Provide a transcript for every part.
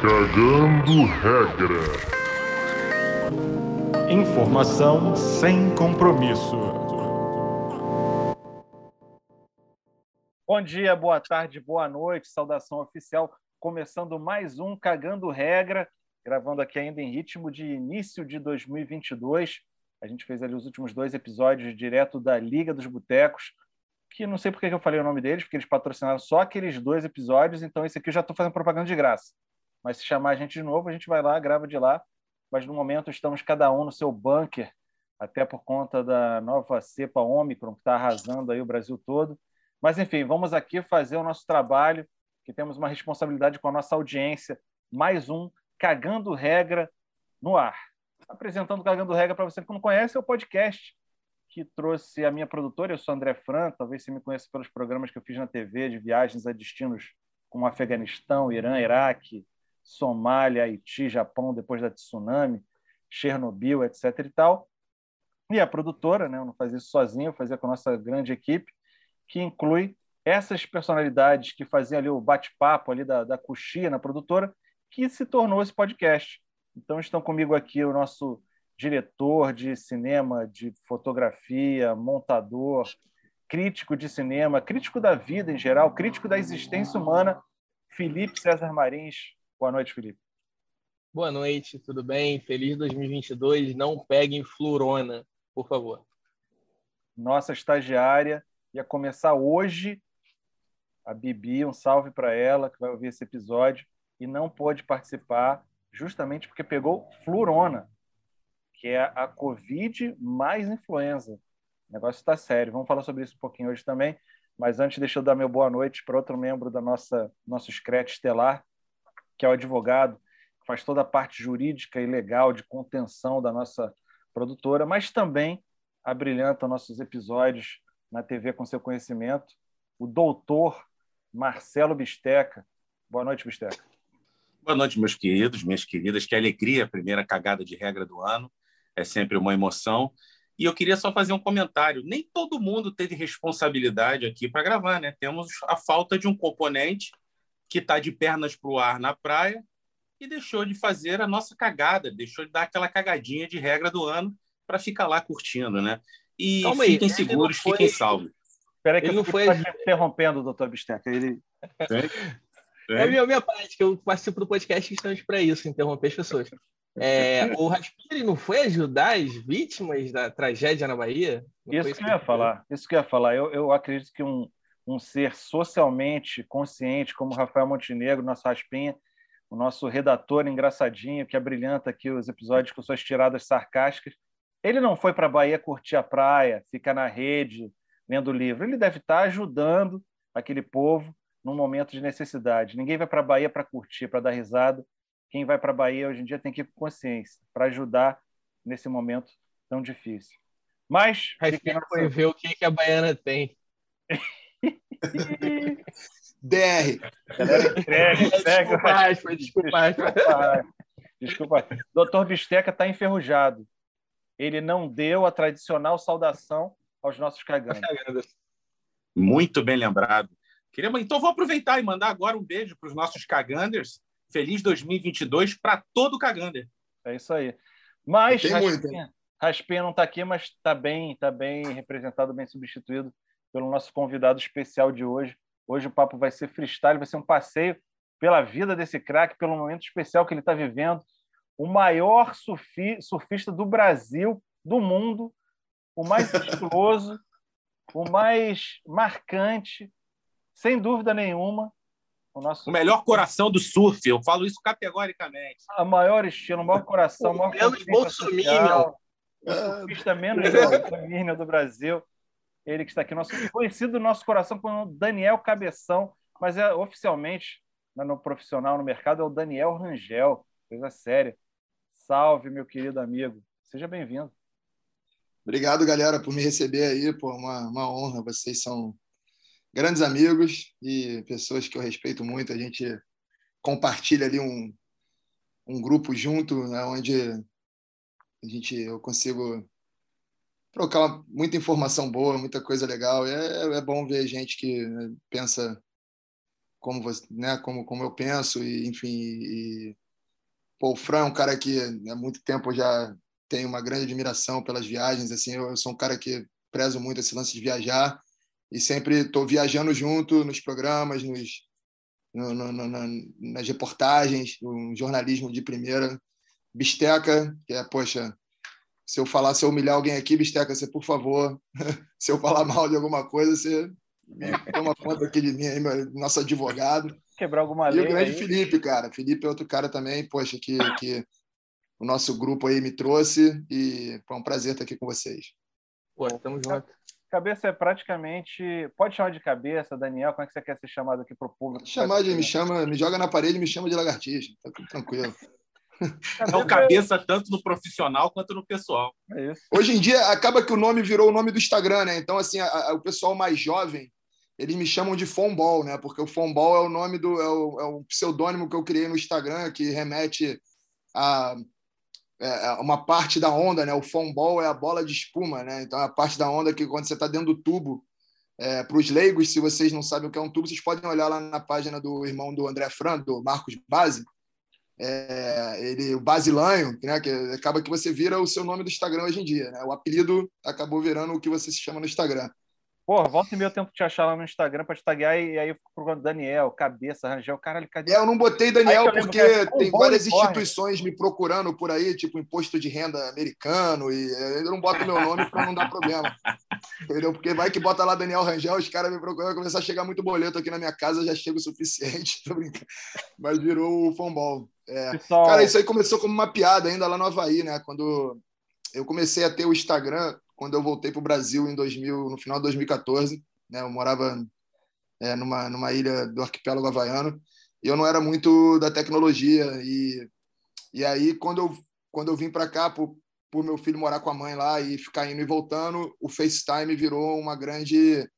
Cagando regra. Informação sem compromisso. Bom dia, boa tarde, boa noite, saudação oficial. Começando mais um Cagando Regra, gravando aqui ainda em ritmo de início de 2022. A gente fez ali os últimos dois episódios direto da Liga dos Botecos, que não sei por que eu falei o nome deles, porque eles patrocinaram só aqueles dois episódios, então esse aqui eu já estou fazendo propaganda de graça. Mas se chamar a gente de novo, a gente vai lá, grava de lá. Mas no momento estamos cada um no seu bunker, até por conta da nova cepa Ômicron, que está arrasando aí o Brasil todo. Mas, enfim, vamos aqui fazer o nosso trabalho, que temos uma responsabilidade com a nossa audiência. Mais um Cagando Regra no ar. Apresentando Cagando Regra para você que não conhece, é o podcast que trouxe a minha produtora, eu sou André Fran, talvez você me conheça pelos programas que eu fiz na TV de viagens a destinos como Afeganistão, Irã, Iraque, Somália, Haiti, Japão, depois da tsunami, Chernobyl, etc. e tal. E a produtora, né, eu não fazia isso sozinho, eu fazia com a nossa grande equipe, que inclui essas personalidades que faziam ali o bate-papo ali da, da na produtora, que se tornou esse podcast. Então estão comigo aqui o nosso diretor de cinema, de fotografia, montador, crítico de cinema, crítico da vida em geral, crítico da existência humana, Felipe César Marins. Boa noite, Felipe. Boa noite, tudo bem? Feliz 2022. Não peguem florona, por favor. Nossa estagiária ia começar hoje. A Bibi, um salve para ela que vai ouvir esse episódio e não pôde participar justamente porque pegou florona, que é a Covid mais influenza. O negócio está sério. Vamos falar sobre isso um pouquinho hoje também. Mas antes, deixa eu dar meu boa noite para outro membro da nossa nosso Scratch Estelar, que é o advogado, que faz toda a parte jurídica e legal de contenção da nossa produtora, mas também abrilhanta nossos episódios na TV com seu conhecimento, o doutor Marcelo Bisteca. Boa noite, Bisteca. Boa noite, meus queridos, minhas queridas. Que alegria, a primeira cagada de regra do ano. É sempre uma emoção. E eu queria só fazer um comentário. Nem todo mundo teve responsabilidade aqui para gravar, né? Temos a falta de um componente que está de pernas para o ar na praia e deixou de fazer a nossa cagada, deixou de dar aquela cagadinha de regra do ano para ficar lá curtindo, né? E Calma fiquem aí, seguros, foi... fiquem salvos. Espera que ele eu não foi interrompendo, doutor Bisteca. Ele... É a minha, minha parte, eu participo do podcast justamente para isso, interromper as pessoas. É, o Raspiri não foi ajudar as vítimas da tragédia na Bahia? Não isso que eu ia falar. Isso que eu ia falar. Eu, eu acredito que um, um ser socialmente consciente como Rafael Montenegro, nosso Raspinha, o nosso redator engraçadinho que abrilhanta aqui os episódios com suas tiradas sarcásticas, ele não foi para a Bahia curtir a praia, ficar na rede, lendo livro. Ele deve estar ajudando aquele povo num momento de necessidade. Ninguém vai para a Bahia para curtir, para dar risada. Quem vai para a Bahia hoje em dia tem que ir com consciência para ajudar nesse momento tão difícil. Mas. Aí foi ver o que, que a baiana tem. DR. Desculpa, desculpa, desculpa. Desculpa. Doutor Bisteca está enferrujado. Ele não deu a tradicional saudação aos nossos cagandos. Muito bem lembrado. Queria... Então, vou aproveitar e mandar agora um beijo para os nossos caganders. Feliz 2022 para todo o cagander. É isso aí. Mas Raspinha, Raspinha não está aqui, mas está bem, tá bem representado, bem substituído pelo nosso convidado especial de hoje. Hoje o papo vai ser freestyle, vai ser um passeio pela vida desse craque, pelo momento especial que ele está vivendo. O maior surfi, surfista do Brasil, do mundo, o mais estiloso, o mais marcante, sem dúvida nenhuma. O, nosso... o melhor coração do surf, eu falo isso categoricamente. A maior estilo, o maior coração, o maior menos bolsominion. O surfista menos bolsominion do Brasil. Ele que está aqui, nosso, conhecido do nosso coração como Daniel Cabeção, mas é oficialmente, né, no profissional, no mercado, é o Daniel Rangel. Coisa séria. Salve, meu querido amigo. Seja bem-vindo. Obrigado, galera, por me receber aí. Por uma, uma honra. Vocês são grandes amigos e pessoas que eu respeito muito. A gente compartilha ali um, um grupo junto, né, onde a gente, eu consigo trocar muita informação boa, muita coisa legal. É, é bom ver gente que pensa como você, né, como como eu penso e enfim, e, pô, o Fran é um cara que há muito tempo já tem uma grande admiração pelas viagens, assim, eu, eu sou um cara que prezo muito esse lance de viajar e sempre estou viajando junto nos programas, nos no, no, no, nas reportagens, no jornalismo de primeira. Bisteca, que é, poxa, se eu falar, se eu humilhar alguém aqui, Bisteca, você, por favor, se eu falar mal de alguma coisa, você toma conta aqui de mim, aí, meu, nosso advogado. Quebrar alguma lei. E o grande aí. Felipe, cara. Felipe é outro cara também, poxa, que, que o nosso grupo aí me trouxe e foi um prazer estar aqui com vocês. Pô, tamo junto. Cabeça é praticamente. Pode chamar de cabeça, Daniel? Como é que você quer ser chamado aqui para o público? Chamar de me chama, me joga na parede, me chama de lagartixa. Tá tudo tranquilo. Então, cabeça tanto no profissional quanto no pessoal. É Hoje em dia, acaba que o nome virou o nome do Instagram, né? Então, assim, a, a, o pessoal mais jovem, eles me chamam de Fombol, né? Porque o Fombol é o nome do. É o, é o pseudônimo que eu criei no Instagram, que remete a é, é uma parte da onda, né? O foam ball é a bola de espuma, né? Então, é a parte da onda que quando você está dentro do tubo, é, para os leigos, se vocês não sabem o que é um tubo, vocês podem olhar lá na página do irmão do André Fran, do Marcos Base, é, ele, o Basilanho, né? Que acaba que você vira o seu nome do Instagram hoje em dia, né? O apelido acabou virando o que você se chama no Instagram. Porra, volta e meio tempo te achar lá no Instagram para te taguear e aí eu fico procurando Daniel, Cabeça, Rangel, caralho, cadê? É, eu não botei Daniel porque é tem várias instituições me procurando por aí, tipo imposto de renda americano, e eu não boto meu nome para não dar problema. Entendeu? Porque vai que bota lá Daniel Rangel, os caras me procuram, começar a chegar muito boleto aqui na minha casa, já chega o suficiente, tô brincando. Mas virou o fombol. É. Pessoal... Cara, isso aí começou como uma piada ainda lá no Havaí, né? Quando eu comecei a ter o Instagram, quando eu voltei para o Brasil em 2000, no final de 2014. Né? Eu morava é, numa, numa ilha do arquipélago havaiano e eu não era muito da tecnologia. E, e aí, quando eu, quando eu vim para cá, por, por meu filho morar com a mãe lá e ficar indo e voltando, o FaceTime virou uma grande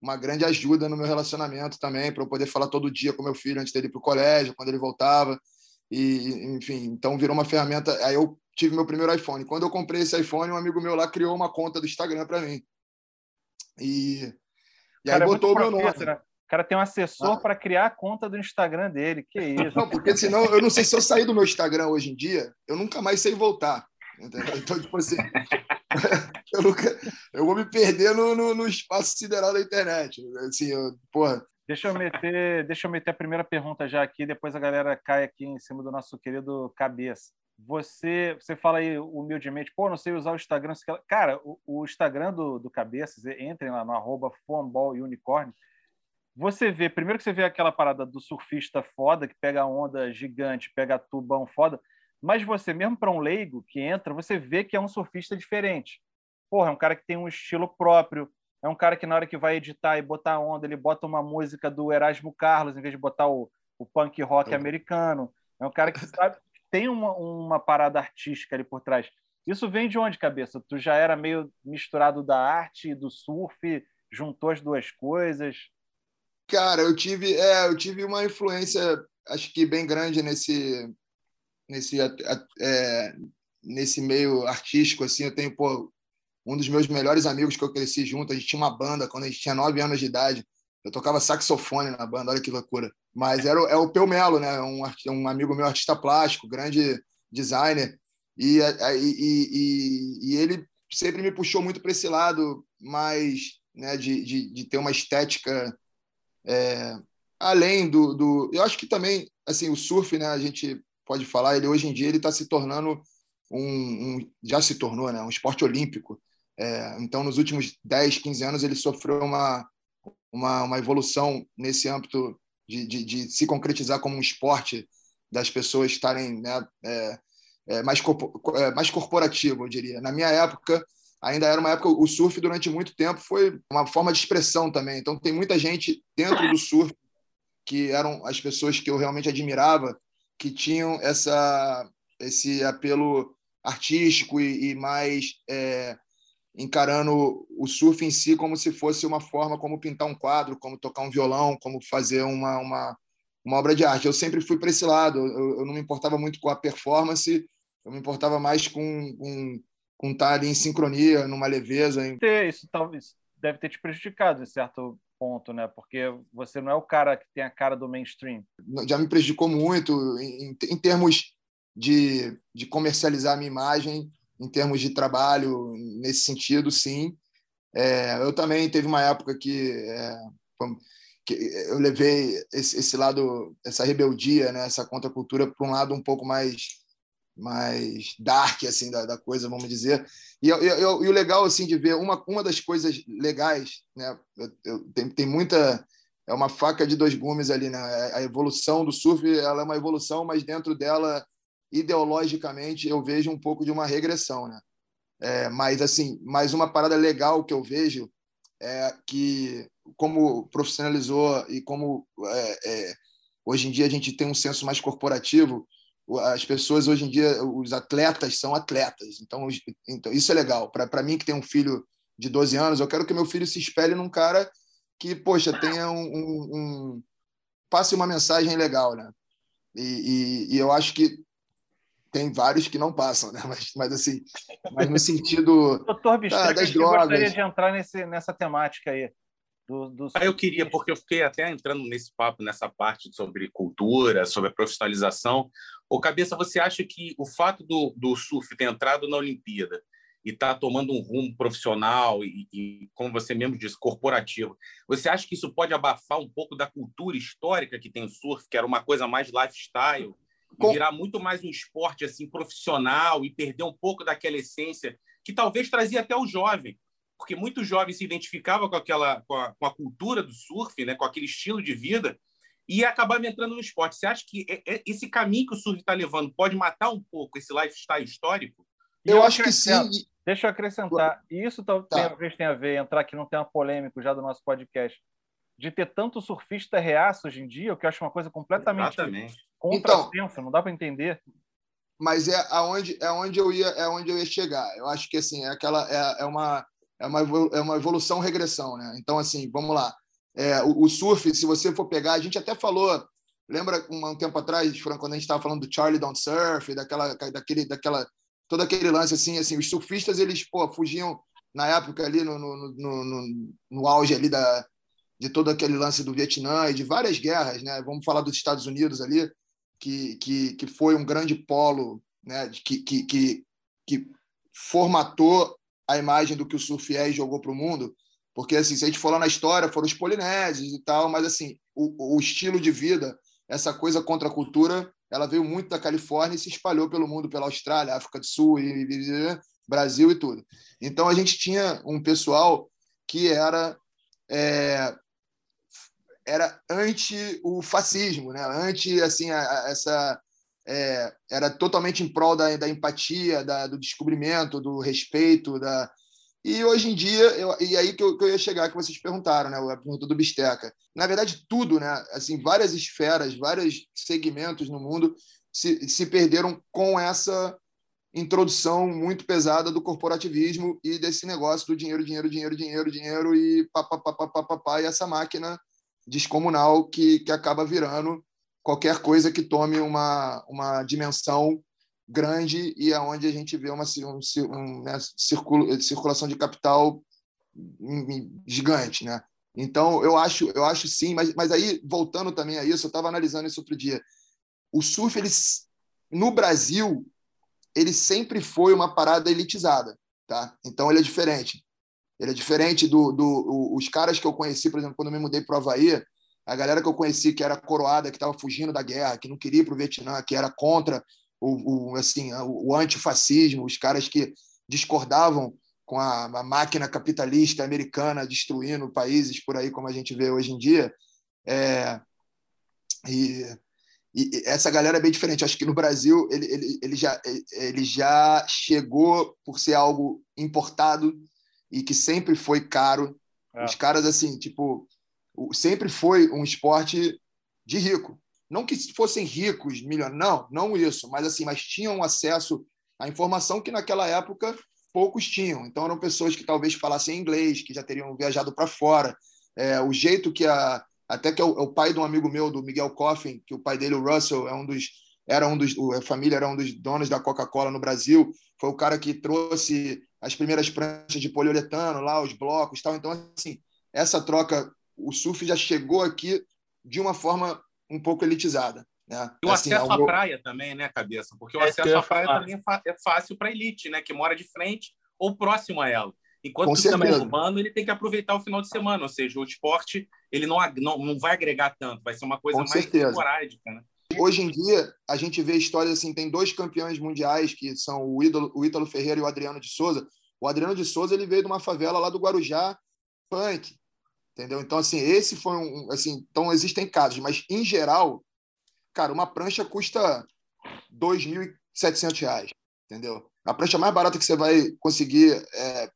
uma grande ajuda no meu relacionamento também, para eu poder falar todo dia com meu filho antes dele ir para o colégio, quando ele voltava. E, enfim, então virou uma ferramenta. Aí eu tive meu primeiro iPhone. Quando eu comprei esse iPhone, um amigo meu lá criou uma conta do Instagram para mim. E, e aí é botou o meu nome. Né? O cara tem um assessor ah. para criar a conta do Instagram dele. Que isso? Não, porque senão, eu não sei se eu sair do meu Instagram hoje em dia, eu nunca mais sei voltar. Entendeu? Então, tipo assim, eu, nunca, eu vou me perder no, no, no espaço sideral da internet. Assim, eu, porra, Deixa eu meter, deixa eu meter a primeira pergunta já aqui, depois a galera cai aqui em cima do nosso querido cabeça você, você fala aí humildemente, pô, não sei usar o Instagram. Cara, o, o Instagram do, do Cabeças, entrem lá no arroba Unicorn. Você vê, primeiro que você vê aquela parada do surfista foda, que pega a onda gigante, pega tubão foda, mas você, mesmo para um leigo que entra, você vê que é um surfista diferente. Porra, é um cara que tem um estilo próprio, é um cara que na hora que vai editar e botar a onda, ele bota uma música do Erasmo Carlos, em vez de botar o, o punk rock americano. É um cara que sabe, tem uma, uma parada artística ali por trás. Isso vem de onde, cabeça? Tu já era meio misturado da arte e do surf, juntou as duas coisas? Cara, eu tive, é, eu tive uma influência, acho que bem grande nesse, nesse, é, nesse meio artístico. Assim, eu tenho pô, um dos meus melhores amigos que eu cresci junto. A gente tinha uma banda quando a gente tinha nove anos de idade. Eu tocava saxofone na banda, olha que loucura. Mas era, é o Peu Melo, né? Um, um amigo meu, artista plástico, grande designer. E, e, e, e ele sempre me puxou muito para esse lado mais né, de, de, de ter uma estética é, além do, do. Eu acho que também, assim, o surf, né? A gente pode falar, ele hoje em dia ele está se tornando um, um, já se tornou, né? Um esporte olímpico. É, então, nos últimos 10, 15 anos, ele sofreu uma, uma, uma evolução nesse âmbito de, de, de, se concretizar como um esporte, das pessoas estarem né, é, é, mais, é, mais corporativo, eu diria. Na minha época, ainda era uma época, o surf durante muito tempo foi uma forma de expressão também. Então, tem muita gente dentro do surf que eram as pessoas que eu realmente admirava, que tinham essa, esse apelo artístico e, e mais é, encarando o surf em si como se fosse uma forma como pintar um quadro, como tocar um violão, como fazer uma, uma, uma obra de arte. Eu sempre fui para esse lado, eu, eu, não me importava muito com a performance, eu me importava mais com, com, com estar ali em sincronia, numa leveza. Em... Isso talvez deve ter te prejudicado, em certo ponto, né? Porque você não é o cara que tem a cara do mainstream. Já me prejudicou muito em, em termos de, de comercializar a minha imagem, em termos de trabalho, nesse sentido, sim. É, eu também teve uma época que, é, que eu levei esse, esse, lado, essa rebeldia, né, essa contracultura para um lado um pouco mais mais dark assim da, da coisa, vamos dizer. E, eu, eu, e, o legal assim de ver uma uma das coisas legais, né? Eu, tem, tem muita é uma faca de dois gumes ali, né? A evolução do surf, ela é uma evolução, mas dentro dela ideologicamente eu vejo um pouco de uma regressão, né? É, mas assim, mais uma parada legal que eu vejo é que como profissionalizou e como é, é, hoje em dia a gente tem um senso mais corporativo, as pessoas hoje em dia, os atletas são atletas. Então, então isso é legal. Para mim, que tem um filho de 12 anos, eu quero que meu filho se espelhe num cara que, poxa, tenha um. um, um passe uma mensagem legal, né? E, e, e, eu acho que tem vários que não passam, né? Mas, mas assim, mas no sentido. Doutor ah, das drogas. Eu gostaria de entrar nesse, nessa temática aí. Do, do... Ah, eu queria, porque eu fiquei até entrando nesse papo, nessa parte sobre cultura, sobre a profissionalização. Ô, Cabeça, você acha que o fato do, do surf ter entrado na Olimpíada e estar tá tomando um rumo profissional e, e, como você mesmo disse, corporativo, você acha que isso pode abafar um pouco da cultura histórica que tem o surf, que era uma coisa mais lifestyle, Com... virar muito mais um esporte assim profissional e perder um pouco daquela essência que talvez trazia até o jovem? porque muitos jovens se identificavam com aquela com a, com a, cultura do surf, né, com aquele estilo de vida, e acabavam entrando no esporte. Você acha que esse caminho que o surf está levando pode matar um pouco esse lifestyle histórico? Eu, eu acho que sim. Deixa eu acrescentar. E isso talvez tá. tenha a ver, entrar aqui não tem uma polêmico já do nosso podcast, de ter tanto surfista reaço hoje em dia, o que eu acho uma coisa completamente contrassenso, então, não dá para entender mas é aonde é onde eu ia é onde eu ia chegar. Eu acho que assim é aquela é, é uma é uma, é uma evolução regressão, né? Então, assim, vamos lá. É, o, o, surf, se você for pegar, a gente até falou, lembra um, um tempo atrás, Franco, quando a gente estava falando do Charlie Don't Surf, daquela, daquele, daquela, todo aquele lance assim, assim, os surfistas eles pô, fugiam na época ali no, no, no, no, no auge ali da de todo aquele lance do Vietnã e de várias guerras, né? Vamos falar dos Estados Unidos ali, que, que, que foi um grande polo, né? Que, que, que, que formatou a imagem do que o surf é e jogou para o mundo, porque assim, se a gente for lá na história, foram os polinésios e tal, mas assim, o, o estilo de vida, essa coisa contra a cultura, ela veio muito da Califórnia e se espalhou pelo mundo, pela Austrália, África do Sul e, e Brasil e tudo. Então a gente tinha um pessoal que era é, era anti o fascismo, né? Anti assim a, a, essa é, era totalmente em prol da, da empatia, da, do descobrimento, do respeito, da e hoje em dia, eu, e aí que eu, que eu, ia chegar, que vocês perguntaram, né? A pergunta do Bisteca. Na verdade, tudo, né? Assim, várias esferas, vários segmentos no mundo se, se perderam com essa introdução muito pesada do corporativismo e desse negócio do dinheiro, dinheiro, dinheiro, dinheiro, dinheiro e pá, pá, pá, pá, pá, pá, pá e essa máquina descomunal que, que acaba virando qualquer coisa que tome uma, uma dimensão grande e aonde a gente vê uma, um, um, né, circulação de capital gigante, né? Então eu acho, eu acho sim, mas, mas aí voltando também a isso, eu estava analisando isso outro dia. O surf, ele, no Brasil, ele sempre foi uma parada elitizada, tá? Então ele é diferente. Ele é diferente do, do os caras que eu conheci, por exemplo, quando eu me mudei para o Havaí, a galera que eu conheci que era coroada, que estava fugindo da guerra, que não queria ir para o Vietnã, que era contra o, o, assim, o antifascismo, os caras que discordavam com a, a, máquina capitalista americana destruindo países por aí, como a gente vê hoje em dia. É, e, e, essa galera é bem diferente. Acho que no Brasil ele, ele, ele, já, ele já chegou por ser algo importado e que sempre foi caro. É. Os caras, assim, tipo, sempre foi um esporte de rico. Não que fossem ricos, milionários, não, não isso, mas assim, mas tinham acesso à informação que naquela época poucos tinham. Então eram pessoas que talvez falassem inglês, que já teriam viajado para fora. É, o jeito que a até que é o, é o, pai de um amigo meu, do Miguel Coffin, que o pai dele, o Russell, é um dos era um dos a família era um dos donos da Coca-Cola no Brasil. Foi o cara que trouxe as primeiras pranchas de poliuretano lá, os blocos, tal. Então assim, essa troca o surf já chegou aqui de uma forma um pouco elitizada. Né? E o assim, acesso à praia também, né, cabeça? Porque o é acesso à praia falar. também é, é fácil para a elite, né? Que mora de frente ou próximo a ela. Enquanto o também urbano, ele tem que aproveitar o final de semana, ou seja, o esporte ele não, não, não vai agregar tanto, vai ser uma coisa Com mais certeza. esporádica. Né? Hoje em dia, a gente vê histórias assim, tem dois campeões mundiais que são o Ítalo, o Ítalo Ferreira e o Adriano de Souza. O Adriano de Souza ele veio de uma favela lá do Guarujá, punk, entendeu? Então assim, esse foi um assim, então existem casos, mas em geral, cara, uma prancha custa R$ 2.700, entendeu? A prancha mais barata que você vai conseguir é,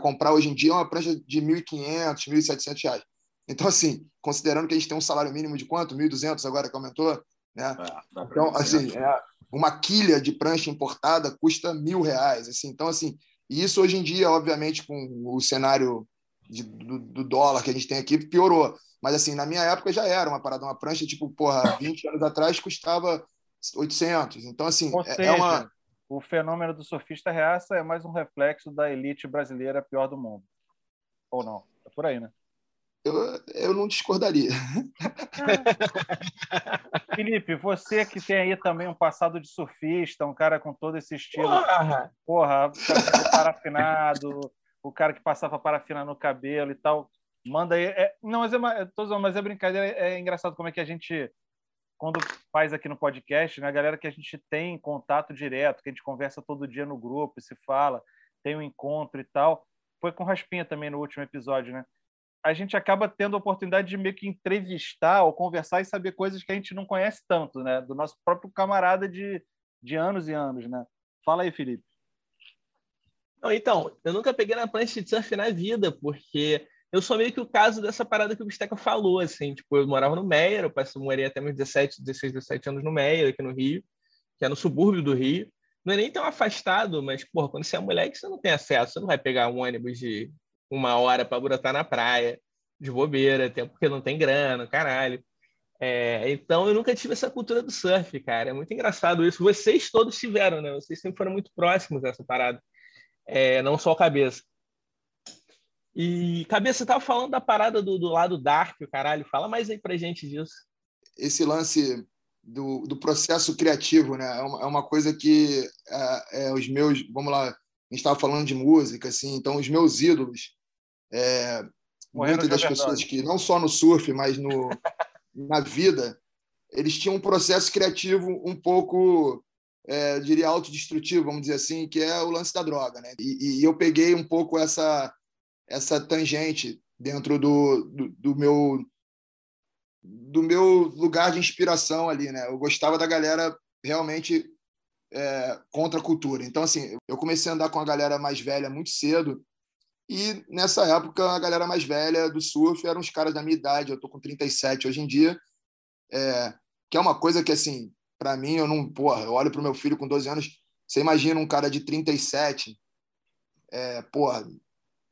comprar hoje em dia é uma prancha de R$ 1.500, R$ 1.700. Então, assim, considerando que a gente tem um salário mínimo de quanto? 1.200 agora que aumentou? Né? É, então, assim, é, uma quilha de prancha importada custa mil reais. Assim, então, assim, e isso hoje em dia, obviamente, com o cenário de, do, do, dólar que a gente tem aqui, piorou. Mas, assim, na minha época já era uma parada, uma prancha, tipo, porra, 20 anos atrás custava 800. Então, assim, é, seja, é uma o fenômeno do surfista reaça é mais um reflexo da elite brasileira pior do mundo. Ou não? É por aí, né? Eu, eu não discordaria. Felipe, você que tem aí também um passado de surfista, um cara com todo esse estilo. Porra, porra parafinado, o cara que passava parafina no cabelo e tal. Manda aí. É, não, mas é, tô, mas é brincadeira. É, é engraçado como é que a gente quando faz aqui no podcast, né, a galera que a gente tem contato direto, que a gente conversa todo dia no grupo, se fala, tem um encontro e tal. Foi com Raspinha também no último episódio, né? A gente acaba tendo a oportunidade de meio que entrevistar ou conversar e saber coisas que a gente não conhece tanto, né? Do nosso próprio camarada de, de anos e anos, né? Fala aí, Felipe. Então, eu nunca peguei na prancha de surf na vida, porque eu sou meio que o caso dessa parada que o Bisteca falou, assim, tipo, eu morava no Meier, eu passei, morei até meus 17, 16, 17 anos no Meier, aqui no Rio, que é no subúrbio do Rio. Não é nem tão afastado, mas, porra, quando você é moleque, você não tem acesso, você não vai pegar um ônibus de uma hora para brotar na praia, de bobeira, até porque não tem grana, caralho. É, então, eu nunca tive essa cultura do surf, cara. É muito engraçado isso. Vocês todos tiveram, né? Vocês sempre foram muito próximos dessa parada. É, não só a cabeça. E, Cabeça, você estava falando da parada do, do lado dark, o caralho. Fala mais aí pra gente disso. Esse lance do, do processo criativo, né? É uma, é uma coisa que é, é, os meus... Vamos lá, a gente estava falando de música, assim. Então, os meus ídolos... É, muitas das pessoas que, não só no surf, mas no, na vida, eles tinham um processo criativo um pouco, é, diria, autodestrutivo, vamos dizer assim, que é o lance da droga. Né? E, e eu peguei um pouco essa, essa tangente dentro do, do, do, meu do meu lugar de inspiração ali, né? Eu gostava da galera realmente é, contra a cultura. Então, assim, eu comecei a andar com a galera mais velha muito cedo e nessa época a galera mais velha do surf eram os caras da minha idade. Eu tô com 37 hoje em dia, é, que é uma coisa que, assim, para mim, eu não... Porra, eu olho pro meu filho com 12 anos, você imagina um cara de 37, é, porra,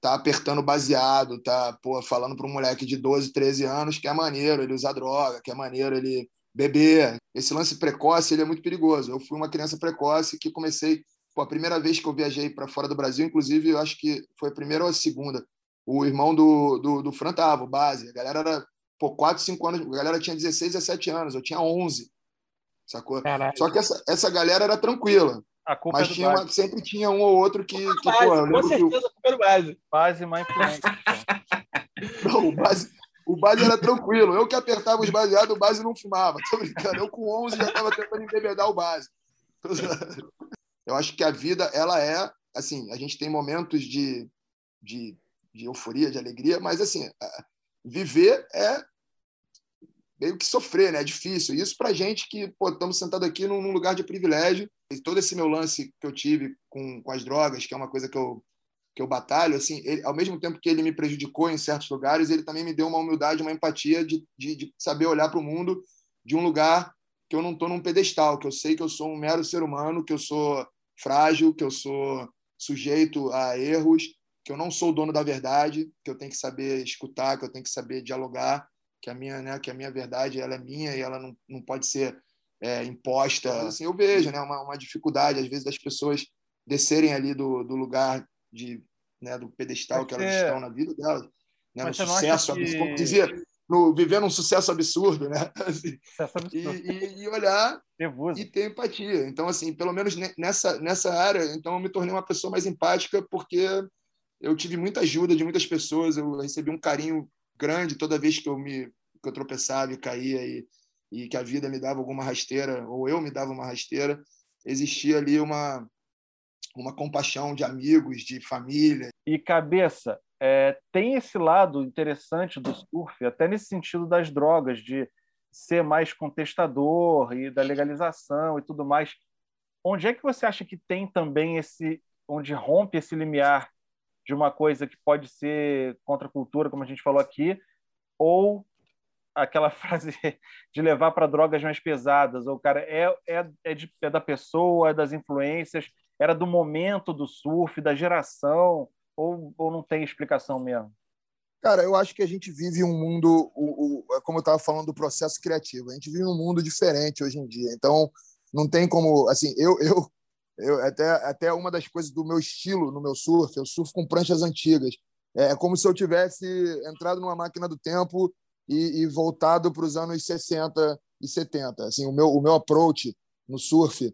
tá apertando baseado, tá pô, falando para um moleque de 12, 13 anos que é maneiro ele usar droga, que é maneiro ele beber. Esse lance precoce ele é muito perigoso. Eu fui uma criança precoce que comecei, pô, a primeira vez que eu viajei para fora do Brasil, inclusive, eu acho que foi a primeira ou a segunda. O irmão do, do, do Fran tava, o base. A galera era, pô, 4, 5 anos, a galera tinha 16, 17 anos, eu tinha 11. Sacou? Caralho. Só que essa, essa galera era tranquila. A culpa Mas é tinha uma, sempre tinha um ou outro que. que base, pô, com certeza, a culpa era base. Base mais influente. não, o base, o base era tranquilo. Eu que apertava os baseados, o base não fumava. Tô brincando. Eu com 11 já estava tentando embebedar o base. Eu acho que a vida, ela é. Assim, a gente tem momentos de, de, de euforia, de alegria, mas, assim, viver é meio que sofrer, né? É difícil. Isso para gente que pô, estamos sentados aqui num, num, lugar de privilégio. E todo esse meu lance que eu tive com, com as drogas, que é uma coisa que eu, que eu batalho, assim, ele, ao mesmo tempo que ele me prejudicou em certos lugares, ele também me deu uma humildade, uma empatia de, de, de saber olhar para o mundo de um lugar que eu não estou num pedestal, que eu sei que eu sou um mero ser humano, que eu sou frágil, que eu sou sujeito a erros, que eu não sou o dono da verdade, que eu tenho que saber escutar, que eu tenho que saber dialogar que a minha, né, que a minha verdade ela é minha e ela não, não pode ser é, imposta. Assim, eu vejo, né, uma, uma dificuldade às vezes das pessoas descerem ali do, do lugar de, né, do pedestal que elas estão na vida delas. né? no sucesso, que... como dizia, no viver um sucesso absurdo, né? Assim, sucesso absurdo. E, e, e, olhar Nervoso. e ter empatia. Então, assim, pelo menos nessa, nessa área, então eu me tornei uma pessoa mais empática porque eu tive muita ajuda de muitas pessoas, eu recebi um carinho grande toda vez que eu me que eu tropeçava e caía e, e que a vida me dava alguma rasteira ou eu me dava uma rasteira, existia ali uma uma compaixão de amigos, de família. E cabeça, é, tem esse lado interessante do surf, até nesse sentido das drogas, de ser mais contestador e da legalização e tudo mais. Onde é que você acha que tem também esse, onde rompe esse limiar de uma coisa que pode ser contra a cultura, como a gente falou aqui, ou aquela frase de levar para drogas mais pesadas, ou cara é, é, é, de, é da pessoa, é das influências, era do momento do surf, da geração, ou, ou não tem explicação mesmo? Cara, eu acho que a gente vive um mundo, o, o, como eu estava falando do processo criativo, a gente vive um mundo diferente hoje em dia. Então, não tem como, assim, eu, eu, eu até, até uma das coisas do meu estilo no meu surf, eu surfo com pranchas antigas. É como se eu tivesse entrado numa máquina do tempo e, e voltado para os anos 60 e 70. Assim, o meu, o meu approach no surf,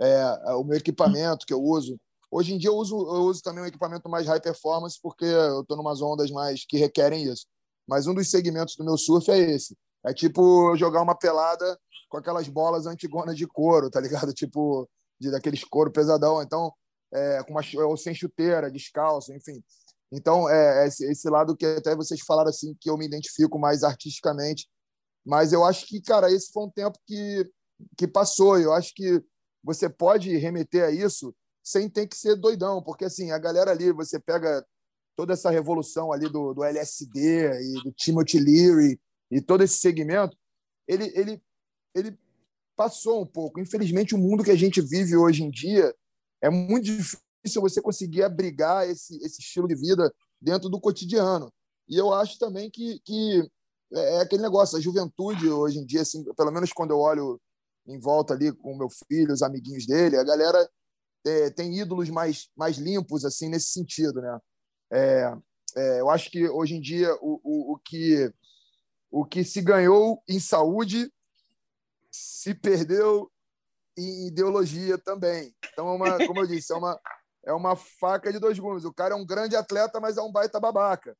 é, o meu equipamento que eu uso, Hoje em dia eu uso, eu uso também um equipamento mais high performance porque eu estou numas ondas mais que requerem isso. Mas um dos segmentos do meu surf é esse. É tipo jogar uma pelada com aquelas bolas antigonas de couro, tá ligado? Tipo de daqueles couro pesadão. Então, é, com uma, ou sem chuteira, descalço, enfim. Então, é, é esse, esse lado que até vocês falaram assim, que eu me identifico mais artisticamente. Mas eu acho que, cara, esse foi um tempo que, que passou. Eu acho que você pode remeter a isso sem ter que ser doidão, porque assim, a galera ali, você pega toda essa revolução ali do, do LSD e do Timothy Leary e todo esse segmento, ele, ele, ele passou um pouco. Infelizmente, o mundo que a gente vive hoje em dia é muito difícil você conseguir abrigar esse, esse estilo de vida dentro do cotidiano. E eu acho também que, que é, é aquele negócio, a juventude hoje em dia, assim, pelo menos quando eu olho em volta ali com meu filho, os amiguinhos dele, a galera é, tem ídolos mais, mais limpos assim nesse sentido, né? É, é, eu acho que hoje em dia o, o, o, que o que se ganhou em saúde se perdeu em ideologia também. Então, é uma, como eu disse, é uma, é uma faca de dois gumes. O cara é um grande atleta, mas é um baita babaca.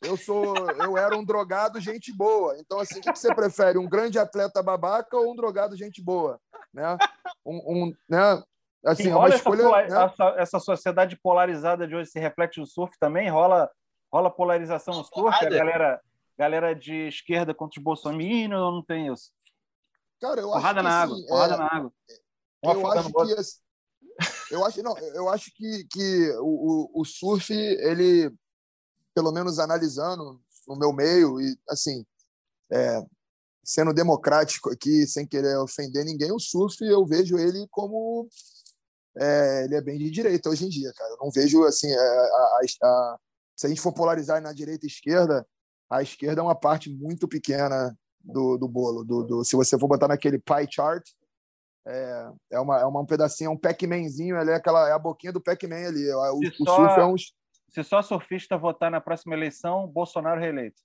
Eu sou, eu era um drogado gente boa. Então, assim, o que você prefere, um grande atleta babaca ou um drogado gente boa, né? Um, um né? Assim, é uma escolha, essa, né? essa, essa, sociedade polarizada de hoje se reflete no surf também? Rola, rola polarização no surf? A galera, galera de esquerda contra os bolsominions ou não tem isso? Cara, eu porrada acho na água, assim, porrada é, na água. eu acho que eu acho não, eu acho que, que o, o, o surf ele pelo menos analisando no meu meio e assim é, sendo democrático aqui sem querer ofender ninguém o surf eu vejo ele como é, ele é bem de direita hoje em dia, cara. Eu não vejo assim é, a, a, a, se a gente for polarizar na direita e esquerda, a esquerda é uma parte muito pequena do, do bolo. Do, do, se você for botar naquele pie chart, é, é, uma, é uma um pedacinho, é um Pac-Manzinho, é, aquela, é a boquinha do Pac-Man ali. O, o surf é uns... Se só surfista votar na próxima eleição, Bolsonaro reeleito.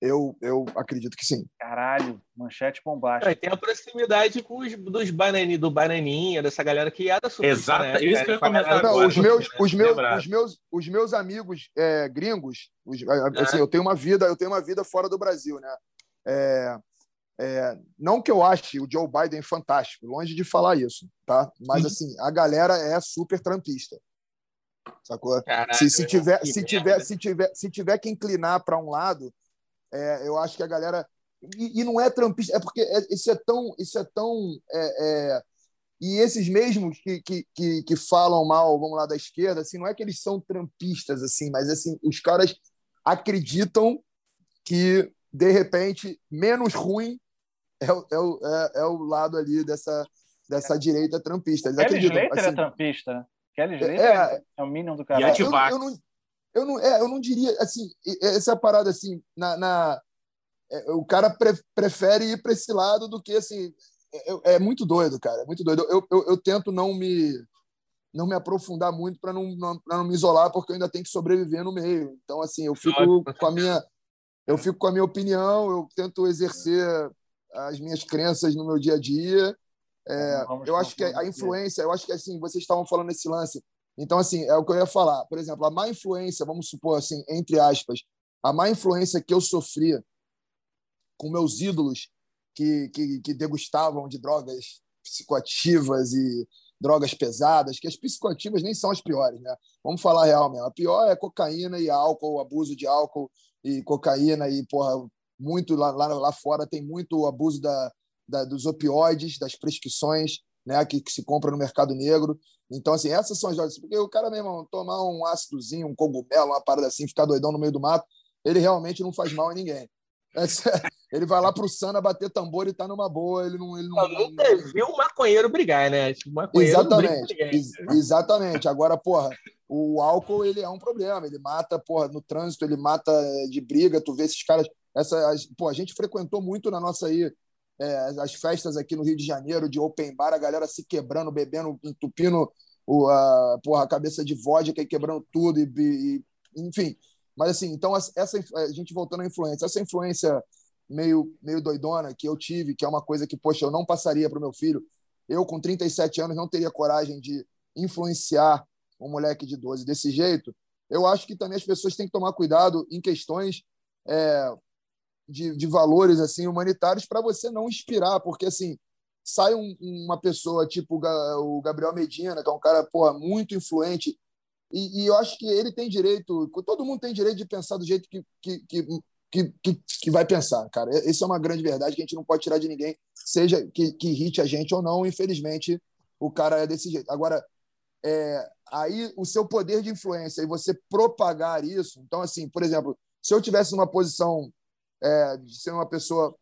Eu, eu acredito que sim. Caralho, manchete bombástica. É, tem a proximidade com os dos banani, do Bananinha, dessa galera que é da surfista. Exato, né? isso que eu ia comentar. Não, os, meus, né? os, meus, os, meus, os meus amigos é, gringos, os, assim, é. eu tenho uma vida, eu tenho uma vida fora do Brasil, né? É, é, não que eu ache o Joe Biden fantástico, longe de falar isso, tá? Mas assim, a galera é super trampista. Sacou? Caralho, se, se, tiver, se, tiver, se, tiver, se tiver que inclinar para um lado, é, eu acho que a galera. E, e, não é trampista, é porque é, isso é tão. Isso é tão é, é, e esses mesmos que, que, que, que, falam mal, vamos lá, da esquerda, assim, não é que eles são trampistas, assim, mas assim, os caras acreditam que, de repente, menos ruim é o, é o, é, é o lado ali dessa, dessa direita trampista. Eles Kelly acreditam. Slater é assim, é trampista. Kelly Slater é, é, o mínimo do cara. E eu, eu, não, eu não, é, eu não diria assim, essa parada assim, na, na é, o cara pre, prefere ir para esse lado do que assim, é, é, muito doido, cara, é muito doido. Eu, eu, eu, tento não me não me aprofundar muito para não, não, não me isolar, porque eu ainda tenho que sobreviver no meio. Então, assim, eu fico com a minha, eu fico com a minha opinião, eu tento exercer as minhas crenças no meu dia a dia. É, eu acho que a influência, eu acho que assim, vocês estavam falando nesse lance. Então, assim, é o que eu ia falar. Por exemplo, a má influência, vamos supor assim, entre aspas, a má influência que eu sofria com meus ídolos que, que, que degustavam de drogas psicoativas e drogas pesadas, que as psicoativas nem são as piores, né? Vamos falar real mesmo. A pior é cocaína e álcool, abuso de álcool e cocaína e, porra, muito lá, lá, lá fora tem muito abuso da, da, dos opioides, das prescrições, né, que, que, se compra no mercado negro. Então, assim, essas são as drogas. Porque o cara, meu irmão, tomar um ácidozinho, um cogumelo, uma parada assim, ficar doidão no meio do mato, ele realmente não faz mal a ninguém. Ele vai lá para o Sana bater tambor e tá numa boa. Ele não. Ele não, Eu nunca viu um maconheiro brigar, né? Maconheiro exatamente. Ex exatamente. Agora, porra, o álcool ele é um problema. Ele mata, porra, no trânsito, ele mata é, de briga. Tu vê esses caras. Essa, pô, a gente frequentou muito na nossa aí. É, as festas aqui no Rio de Janeiro de open bar, a galera se quebrando, bebendo, entupindo o, a, porra, a cabeça de vodka e quebrando tudo, e, e enfim, mas assim, então essa a gente voltando à influência, essa influência meio meio doidona que eu tive, que é uma coisa que poxa, eu não passaria para o meu filho. Eu com 37 anos não teria coragem de influenciar um moleque de 12 desse jeito. Eu acho que também as pessoas têm que tomar cuidado em questões é, de, de valores assim humanitários para você não inspirar, porque assim sai um, uma pessoa tipo o Gabriel Medina, que é um cara porra, muito influente e, e, eu acho que ele tem direito, todo mundo tem direito de pensar do jeito que, que, que, que, que vai pensar, cara. Isso é uma grande verdade que a gente não pode tirar de ninguém, seja que, que irrite a gente ou não. Infelizmente, o cara é desse jeito. Agora, é, aí o seu poder de influência e você propagar isso. Então, assim, por exemplo, se eu tivesse numa posição é, de ser uma pessoa,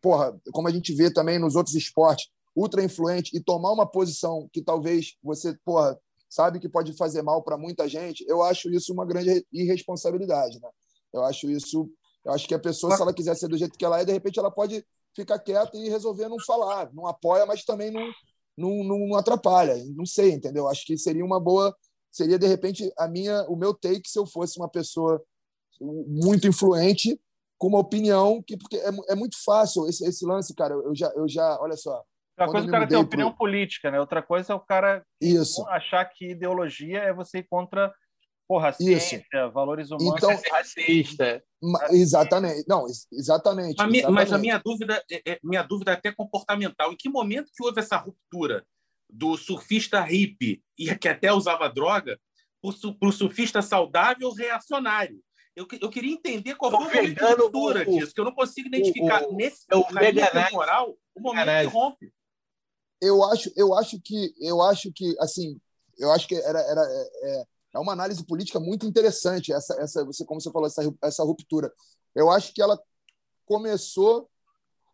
porra, como a gente vê também nos outros esportes, ultra influente e tomar uma posição que talvez você, porra, sabe que pode fazer mal para muita gente, eu acho isso uma grande irresponsabilidade, né? Eu acho isso, eu acho que a pessoa, se ela quiser ser do jeito que ela é, de repente ela pode ficar quieta e resolver não falar, não apoia, mas também não, não, não atrapalha, não sei, entendeu? Acho que seria uma boa, seria de repente a minha, o meu take se eu fosse uma pessoa muito influente com uma opinião que porque é, é muito fácil esse, esse lance, cara. Eu já, eu já, olha só, uma coisa é o cara ter opinião pro... política, né? Outra coisa é o cara Isso. achar que ideologia é você ir contra porra, ciência, Isso. valores humanos. Então, é racista. Exatamente. Não, exatamente, a minha, exatamente. Mas a minha dúvida, é, é, minha dúvida é até comportamental. Em que momento que houve essa ruptura do surfista hippie e que até usava droga para o surfista saudável reacionário? Eu, eu queria entender qual foi o ruptura o, disso, que eu não consigo identificar o, nesse o, o temporal o momento que rompe eu acho, eu acho que, eu acho que, assim, eu acho que era, era é, é uma análise política muito interessante essa, essa, você como você falou essa, essa ruptura. Eu acho que ela começou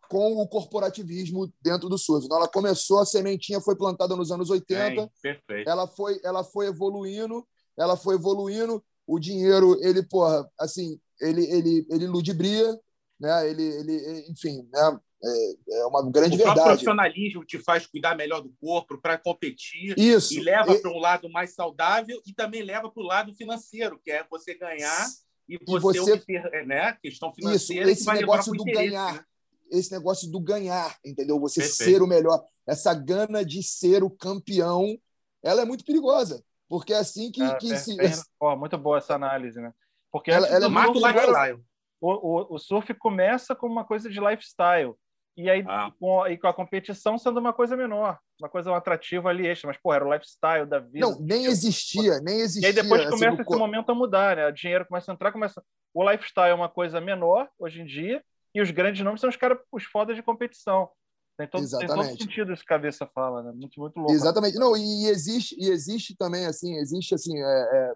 com o corporativismo dentro do surf. Então, ela começou, a sementinha foi plantada nos anos 80, perfeito. ela foi, ela foi evoluindo, ela foi evoluindo, o dinheiro, ele, porra, assim, ele, ele, ele ludibria, né? Ele, ele, enfim, né? É, é uma grande o verdade. O profissionalismo te faz cuidar melhor do corpo para competir Isso. e leva e... para um lado mais saudável e também leva para o lado financeiro, que é você ganhar e você, e você... obter, né? questão financeira Isso, esse negócio do ganhar. Né? Esse negócio do ganhar, entendeu? Você Perfeito. ser o melhor. Essa gana de ser o campeão, ela é muito perigosa. Porque é assim que, é, que é, se. Oh, muito boa essa análise, né? Porque ela, ela é muito lifestyle. O, o, o surf começa como uma coisa de lifestyle. E aí, ah. com, e com a competição sendo uma coisa menor, uma coisa atrativa ali extra, mas, pô, era o lifestyle da vida. Não, nem existia, nem existia. E aí depois assim, começa esse momento a mudar, né? O dinheiro começa a entrar, começa. O lifestyle é uma coisa menor hoje em dia, e os grandes nomes são os caras, os fodas de competição. Tem todo, Exatamente. tem todo sentido esse cabeça fala, né? Muito, muito louco. Exatamente. Não, e existe, e existe também, assim, existe, assim, é, é,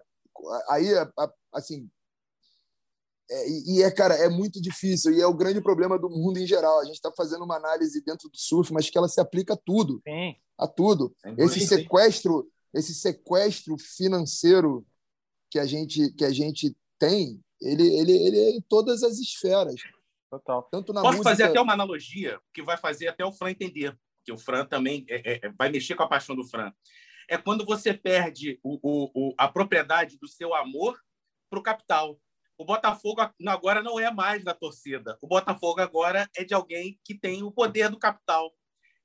aí, assim, é, e, é, cara, é muito difícil e é o grande problema do mundo em geral. A gente está fazendo uma análise dentro do surf, mas que ela se aplica a tudo. Sim. A tudo. esse sequestro, esse sequestro financeiro que a gente, que a gente tem, ele, ele, ele é em todas as esferas. Total. Tanto na Posso música... fazer até uma analogia que vai fazer até o Fran entender. que o Fran também é, é, vai mexer com a paixão do Fran. É quando você perde o, o, o a propriedade do seu amor para o capital. O Botafogo agora não é mais da torcida. O Botafogo agora é de alguém que tem o poder do capital.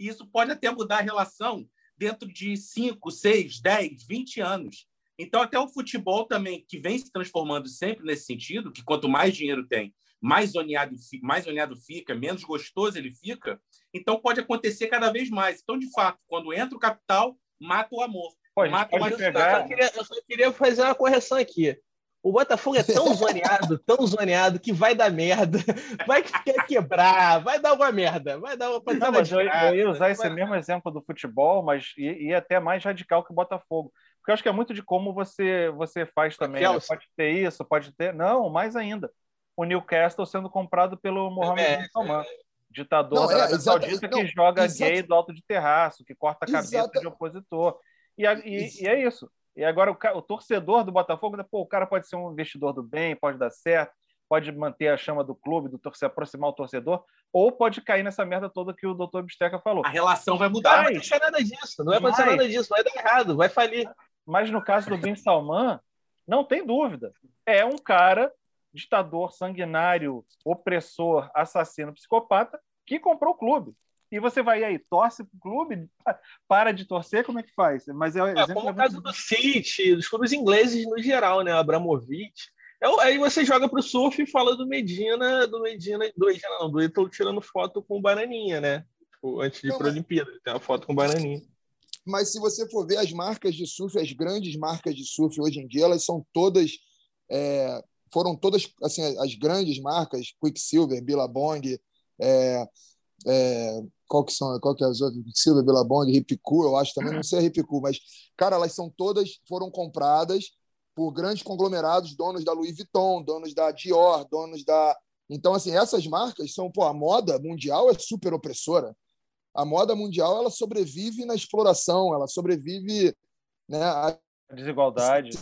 E isso pode até mudar a relação dentro de 5, 6, 10, 20 anos. Então, até o futebol também, que vem se transformando sempre nesse sentido, que quanto mais dinheiro tem, mais zoneado, mais zoneado fica, menos gostoso ele fica. Então, pode acontecer cada vez mais. Então, de fato, quando entra o capital, mata o amor. Mata o pegar... eu, só queria, eu só queria fazer uma correção aqui. O Botafogo é tão zoneado, tão zoneado, que vai dar merda. Vai quebrar, vai dar uma merda. Vai dar uma, Não, mas eu, eu, ia usar esse mesmo exemplo do futebol, mas ia, ia até mais radical que o Botafogo. Porque eu acho que é muito de como você, você faz também. Né? Pode ter isso, pode ter. Não, mais ainda. O Newcastle sendo comprado pelo Mohamed é, Bin Salman. É. Ditador não, é, da Saudita que joga gay do alto de terraço, que corta a cabeça exata... de opositor. E, e, e é isso. E agora o, o, torcedor do Botafogo, né, pô, o cara pode ser um investidor do bem, pode dar certo, pode manter a chama do clube, do torcedor, aproximar o torcedor, ou pode cair nessa merda toda que o doutor Bisteca falou. A relação vai mudar. Não vai nada disso, não vai acontecer mas, nada disso, vai dar errado, vai falir. Mas no caso do Bin Salman, não tem dúvida. É um cara, ditador, sanguinário, opressor, assassino, psicopata, que comprou o clube e você vai aí, torce para o clube, para de torcer, como é que faz? Mas é, é como o caso do City, dos clubes ingleses no geral, né? Abramovich. É aí você joga para o surf e fala do Medina, do Medina, do Medina não, do Ítalo tirando foto com o Bananinha, né? Tipo, antes de ir para a Olimpíada, tem uma foto com o Bananinha. Mas se você for ver as marcas de surf, as grandes marcas de surf hoje em dia, elas são todas é, foram todas assim as grandes marcas, Quicksilver, Billabong, é, é, qual que são, qual que é as outras? Silva, Billabong, Ripicu, eu acho também, não sei a Ripicu, mas, cara, elas são todas, foram compradas por grandes conglomerados, donos da Louis Vuitton, donos da Dior, donos da... Então, assim, essas marcas são, pô, a moda mundial é super opressora. A moda mundial, ela sobrevive na exploração, ela sobrevive, né, a desigualdade.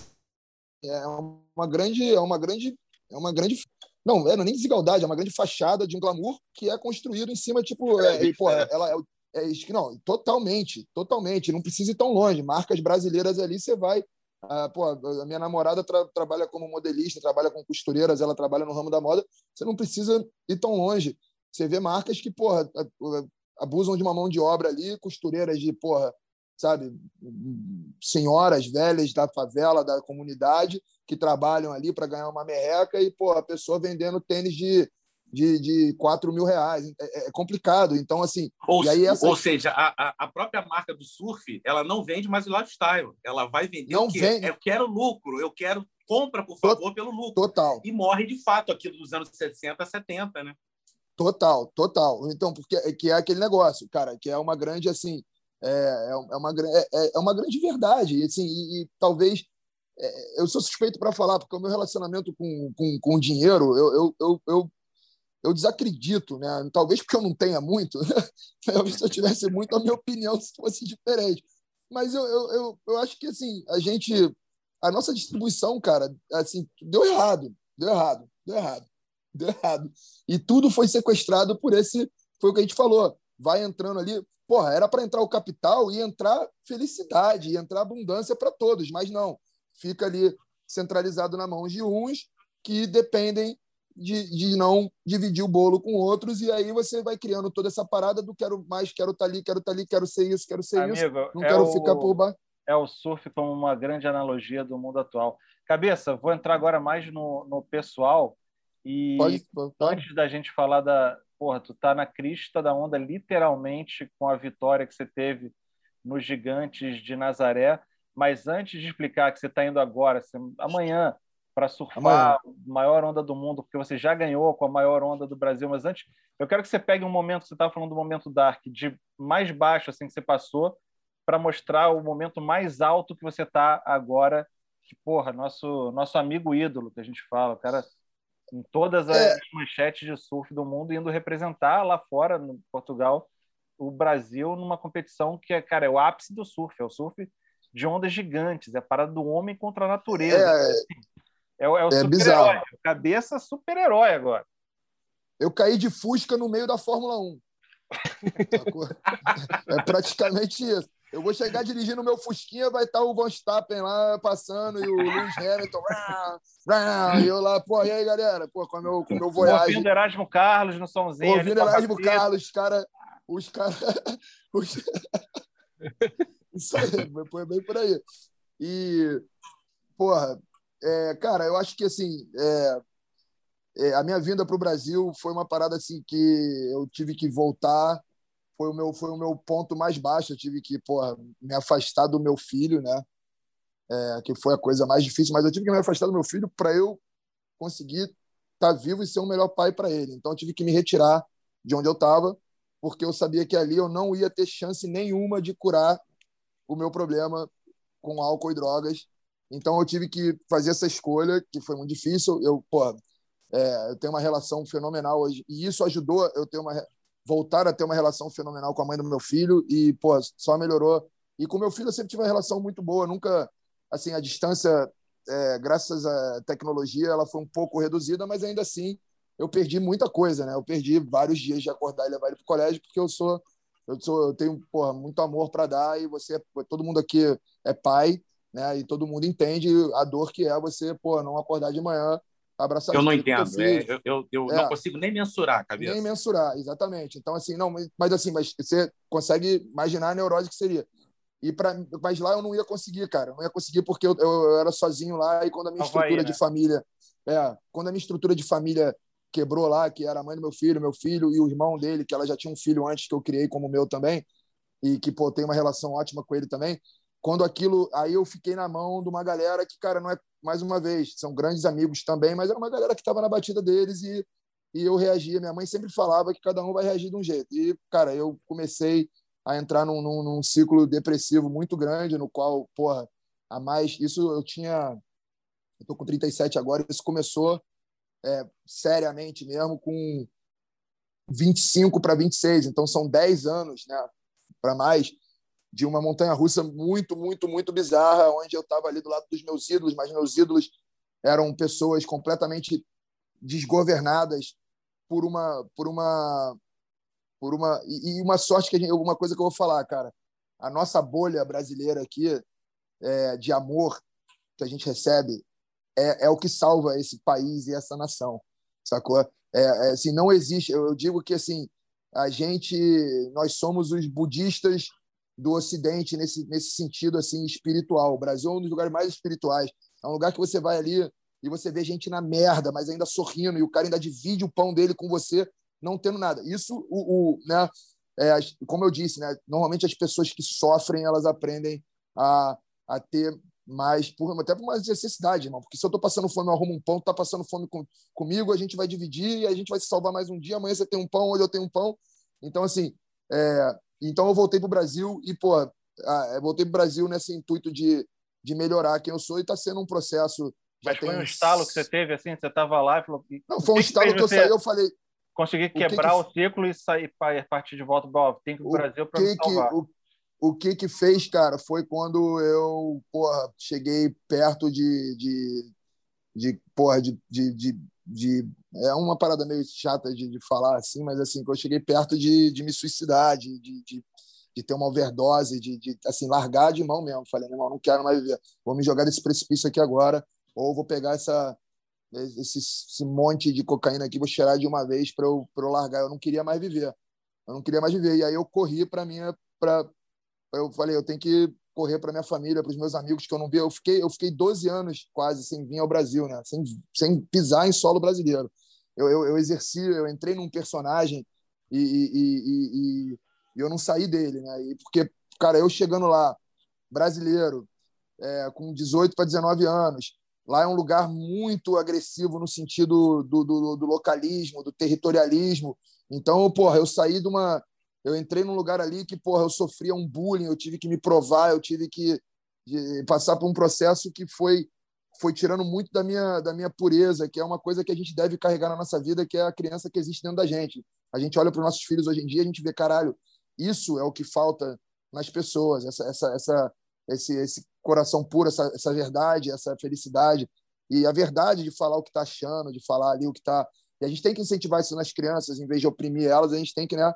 É uma grande, é uma grande, é uma grande não, é, não é nem desigualdade, é uma grande fachada de um glamour que é construído em cima, tipo, é, e, pô, ela é, é, não, totalmente, totalmente. Não precisa ir tão longe. Marcas brasileiras ali, você vai. Ah, pô, a minha namorada tra trabalha como modelista, trabalha com costureiras, ela trabalha no ramo da moda. Você não precisa ir tão longe. Você vê marcas que, porra, abusam de uma mão de obra ali, costureiras de, porra, sabe, senhoras velhas da favela, da comunidade, que trabalham ali para ganhar uma merreca e, pô, a pessoa vendendo tênis de, de, de 4 mil reais. É, é complicado. Então, assim. Ou, e aí essa... ou seja, a, a própria marca do surf, ela não vende mais o lifestyle. Ela vai vender não o quê? Vende. Eu quero lucro, eu quero compra, por favor, pelo lucro. Total. E morre de fato aquilo dos anos 60, 70, né? Total, total. Então, porque que é aquele negócio, cara, que é uma grande assim é, é, é, uma, é, é uma grande verdade. Assim, e, e talvez. É, eu sou suspeito para falar, porque o meu relacionamento com, com, com o dinheiro, eu, eu, eu, eu, eu desacredito, né? Talvez porque eu não tenha muito. Né? se eu tivesse muito, a minha opinião fosse diferente. Mas eu, eu, eu, eu acho que assim, a gente. A nossa distribuição, cara, assim, deu errado. Deu errado, deu errado, deu errado. E tudo foi sequestrado por esse. Foi o que a gente falou. Vai entrando ali Porra, era para entrar o capital e entrar felicidade, e entrar abundância para todos, mas não. Fica ali centralizado na mão de uns que dependem de, de não dividir o bolo com outros, e aí você vai criando toda essa parada do quero mais, quero estar tá ali, quero estar tá ali, quero ser isso, quero ser Amigo, isso, não é quero o, ficar por baixo. É o surf como uma grande analogia do mundo atual. Cabeça, vou entrar agora mais no, no pessoal. E pode, pode. antes da gente falar da, porra, tu tá na crista da onda, literalmente, com a vitória que você teve nos Gigantes de Nazaré. Mas antes de explicar que você está indo agora, você, amanhã, para surfar amanhã. a maior onda do mundo, porque você já ganhou com a maior onda do Brasil, mas antes, eu quero que você pegue um momento, você estava falando do momento dark, de mais baixo assim que você passou, para mostrar o momento mais alto que você está agora, que, porra, nosso, nosso amigo ídolo, que a gente fala, o cara em todas as é. manchetes de surf do mundo, indo representar lá fora, no Portugal, o Brasil numa competição que é, cara, é o ápice do surf, é o surf de ondas gigantes, é a parada do homem contra a natureza. É, é, é o é super-herói, cabeça super-herói agora. Eu caí de Fusca no meio da Fórmula 1. é praticamente isso. Eu vou chegar dirigindo o meu Fusquinha, vai estar o Van Stappen lá passando e o Lewis Hamilton. e eu lá, pô, e aí, galera? Pô, com o meu, com meu Voyage. Ouvindo Erasmo Carlos no somzinho. Ouvindo Erasmo Carlos, os caras. Os caras. Os... Isso aí, foi bem por aí. E, porra, é, cara, eu acho que assim. É, é, a minha vinda para o Brasil foi uma parada assim que eu tive que voltar foi o meu foi o meu ponto mais baixo. Eu tive que porra, me afastar do meu filho né? É, que foi a coisa mais difícil mas eu tive que me afastar do meu filho para eu conseguir estar tá vivo e ser um melhor pai para ele. Então eu tive que me retirar de onde eu estava porque eu sabia que ali eu não ia ter chance nenhuma de curar o meu problema com álcool e drogas. Então eu tive que fazer essa escolha que foi muito difícil. Eu porra, é, eu tenho uma relação fenomenal hoje e isso ajudou eu ter uma voltar a ter uma relação fenomenal com a mãe do meu filho e pô só melhorou. E com meu filho eu sempre tive uma relação muito boa nunca assim a distância é, graças à tecnologia ela foi um pouco reduzida mas ainda assim eu perdi muita coisa né? Eu perdi vários dias de acordar e levar ele para o colégio porque eu sou eu sou eu tenho porra, muito amor para dar e você todo mundo aqui é pai né? E todo mundo entende a dor que é você pô não acordar de manhã abraçar Eu não entendo. É, eu eu, eu é. não consigo nem mensurar a cabeça. Nem mensurar, exatamente. Então, assim, não, mas assim, mas você consegue imaginar a neurose que seria. E para mas lá eu não ia conseguir, cara. Eu não ia conseguir porque eu, eu era sozinho lá e quando a minha estrutura né? de família, é, quando a minha estrutura de família quebrou lá, que era a mãe do meu filho, meu filho e o irmão dele, que ela já tinha um filho antes que eu criei como meu também, e que pô, tem uma relação ótima com ele também. Quando aquilo, aí eu fiquei na mão de uma galera que, cara, não é mais uma vez, são grandes amigos também, mas era uma galera que estava na batida deles e, e eu reagia. Minha mãe sempre falava que cada um vai reagir de um jeito. E, cara, eu comecei a entrar num, num, num ciclo depressivo muito grande, no qual, porra, a mais. Isso eu tinha. Eu tô com 37 agora, isso começou é, seriamente mesmo com 25 para 26, então são 10 anos, né, para mais de uma montanha russa muito, muito, muito bizarra, onde eu estava ali do lado dos meus ídolos, mas meus ídolos eram pessoas completamente desgovernadas por uma por uma por uma e, uma sorte que gente, uma coisa que eu vou falar, cara, a nossa bolha brasileira aqui é, de amor que a gente recebe é, é o que salva esse país e essa nação, sacou? É, é, assim, não existe. Eu, eu digo que assim a gente nós somos os budistas do Ocidente nesse, nesse sentido assim espiritual. O Brasil é um dos lugares mais espirituais. É um lugar que você vai ali e você vê gente na merda, mas ainda sorrindo, e o cara ainda divide o pão dele com você, não tendo nada. Isso, o, o né, é, como eu disse, né, normalmente as pessoas que sofrem, elas aprendem a, a ter mais, por, até por uma necessidade, irmão. Porque se eu estou passando fome, eu arrumo um pão, tá passando fome com, comigo, a gente vai dividir a gente vai se salvar mais um dia. Amanhã você tem um pão, hoje eu tenho um pão. Então, assim, é, então eu voltei para o Brasil e, pô, eu voltei para o Brasil nesse intuito de, de melhorar quem eu sou e está sendo um processo. Mas foi um estalo que você teve, assim, você estava lá e falou. Não, foi um estalo que, eu saí, eu falei. Conseguir quebrar o, que que... o ciclo e sair para partir de volta para tem que ir para o Brasil para me salvar. Que, o, o que que fez, cara, foi quando eu, porra, cheguei perto de, de, de porra, de, de, de, de é uma parada meio chata de, de falar assim, mas assim, que eu cheguei perto de, de me suicidar, de, de, de, ter uma overdose, de, de assim, largar de mão mesmo. Falei, irmão, não quero mais viver. Vou me jogar desse precipício aqui agora, ou vou pegar essa, esse, esse monte de cocaína aqui, vou cheirar de uma vez para eu, eu largar. Eu não queria mais viver. Eu não queria mais viver. E aí eu corri para minha. Pra, eu falei, eu tenho que correr para minha família, para os meus amigos que eu não via. Eu fiquei, eu fiquei 12 anos quase sem vir ao Brasil, né? sem, sem pisar em solo brasileiro eu, eu, eu exerci, eu entrei num personagem e, e, e, e, eu não saí dele, né? E porque, cara, eu chegando lá, brasileiro, é, com 18 para 19 anos, lá é um lugar muito agressivo no sentido do, do, do, localismo, do territorialismo. Então, porra, eu saí de uma. Eu entrei num lugar ali que, porra, eu sofria um bullying, eu tive que me provar, eu tive que passar por um processo que foi foi tirando muito da minha, da minha pureza, que é uma coisa que a gente deve carregar na nossa vida, que é a criança que existe dentro da gente. A gente olha para os nossos filhos hoje em dia, a gente vê, caralho, isso é o que falta nas pessoas, essa, essa, essa, esse, esse coração puro, essa, essa verdade, essa felicidade. E a verdade de falar o que está achando, de falar ali o que está. E a gente tem que incentivar isso nas crianças, em vez de oprimir elas, a gente tem que, né?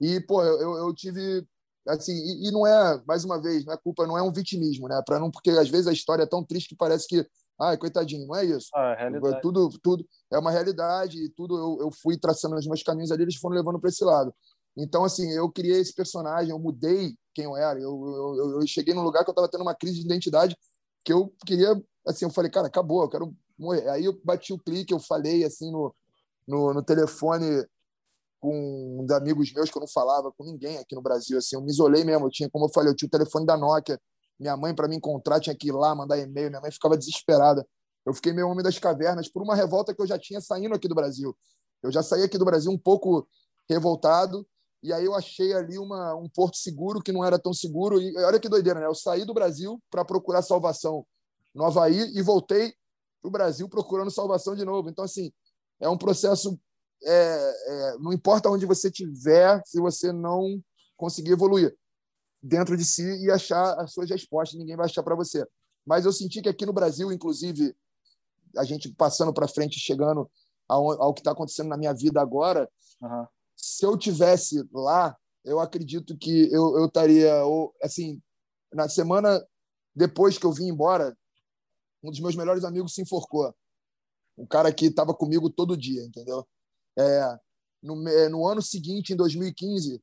E, pô, eu, eu tive. Assim, e, e, não é, mais uma vez, não é culpa, não é um vitimismo, né? Para não, porque às vezes a história é tão triste que parece que, ai, coitadinho, não é isso. Ah, é tudo, tudo é uma realidade e tudo eu, eu fui traçando os meus caminhos ali, eles foram levando para esse lado. Então, assim, eu criei esse personagem, eu mudei quem eu era. Eu, eu, eu cheguei num lugar que eu estava tendo uma crise de identidade que eu queria, assim, eu falei, cara, acabou, eu quero morrer. Aí eu bati o clique, eu falei, assim, no, no, no telefone com amigos meus que eu não falava com ninguém aqui no Brasil, assim, eu me isolei mesmo. Eu tinha, como eu falei, eu tinha o telefone da Nokia. Minha mãe, para me encontrar, tinha que ir lá, mandar e-mail. Minha mãe ficava desesperada. Eu fiquei meio homem das cavernas por uma revolta que eu já tinha saindo aqui do Brasil. Eu já saí aqui do Brasil um pouco revoltado e aí eu achei ali uma, um porto seguro que não era tão seguro. E olha que doideira, né? Eu saí do Brasil para procurar salvação no Havaí e voltei para o Brasil procurando salvação de novo. Então, assim, é um processo. É, é, não importa onde você estiver, se você não conseguir evoluir dentro de si e achar as suas respostas, ninguém vai achar para você. Mas eu senti que aqui no Brasil, inclusive, a gente passando para frente, chegando ao, ao que está acontecendo na minha vida agora, uhum se eu tivesse lá, eu acredito que eu, eu estaria, ou, assim, na semana depois que eu vim embora, um dos meus melhores amigos se enforcou. Um cara que estava comigo todo dia, entendeu? É, no, é, no, ano seguinte, em 2015,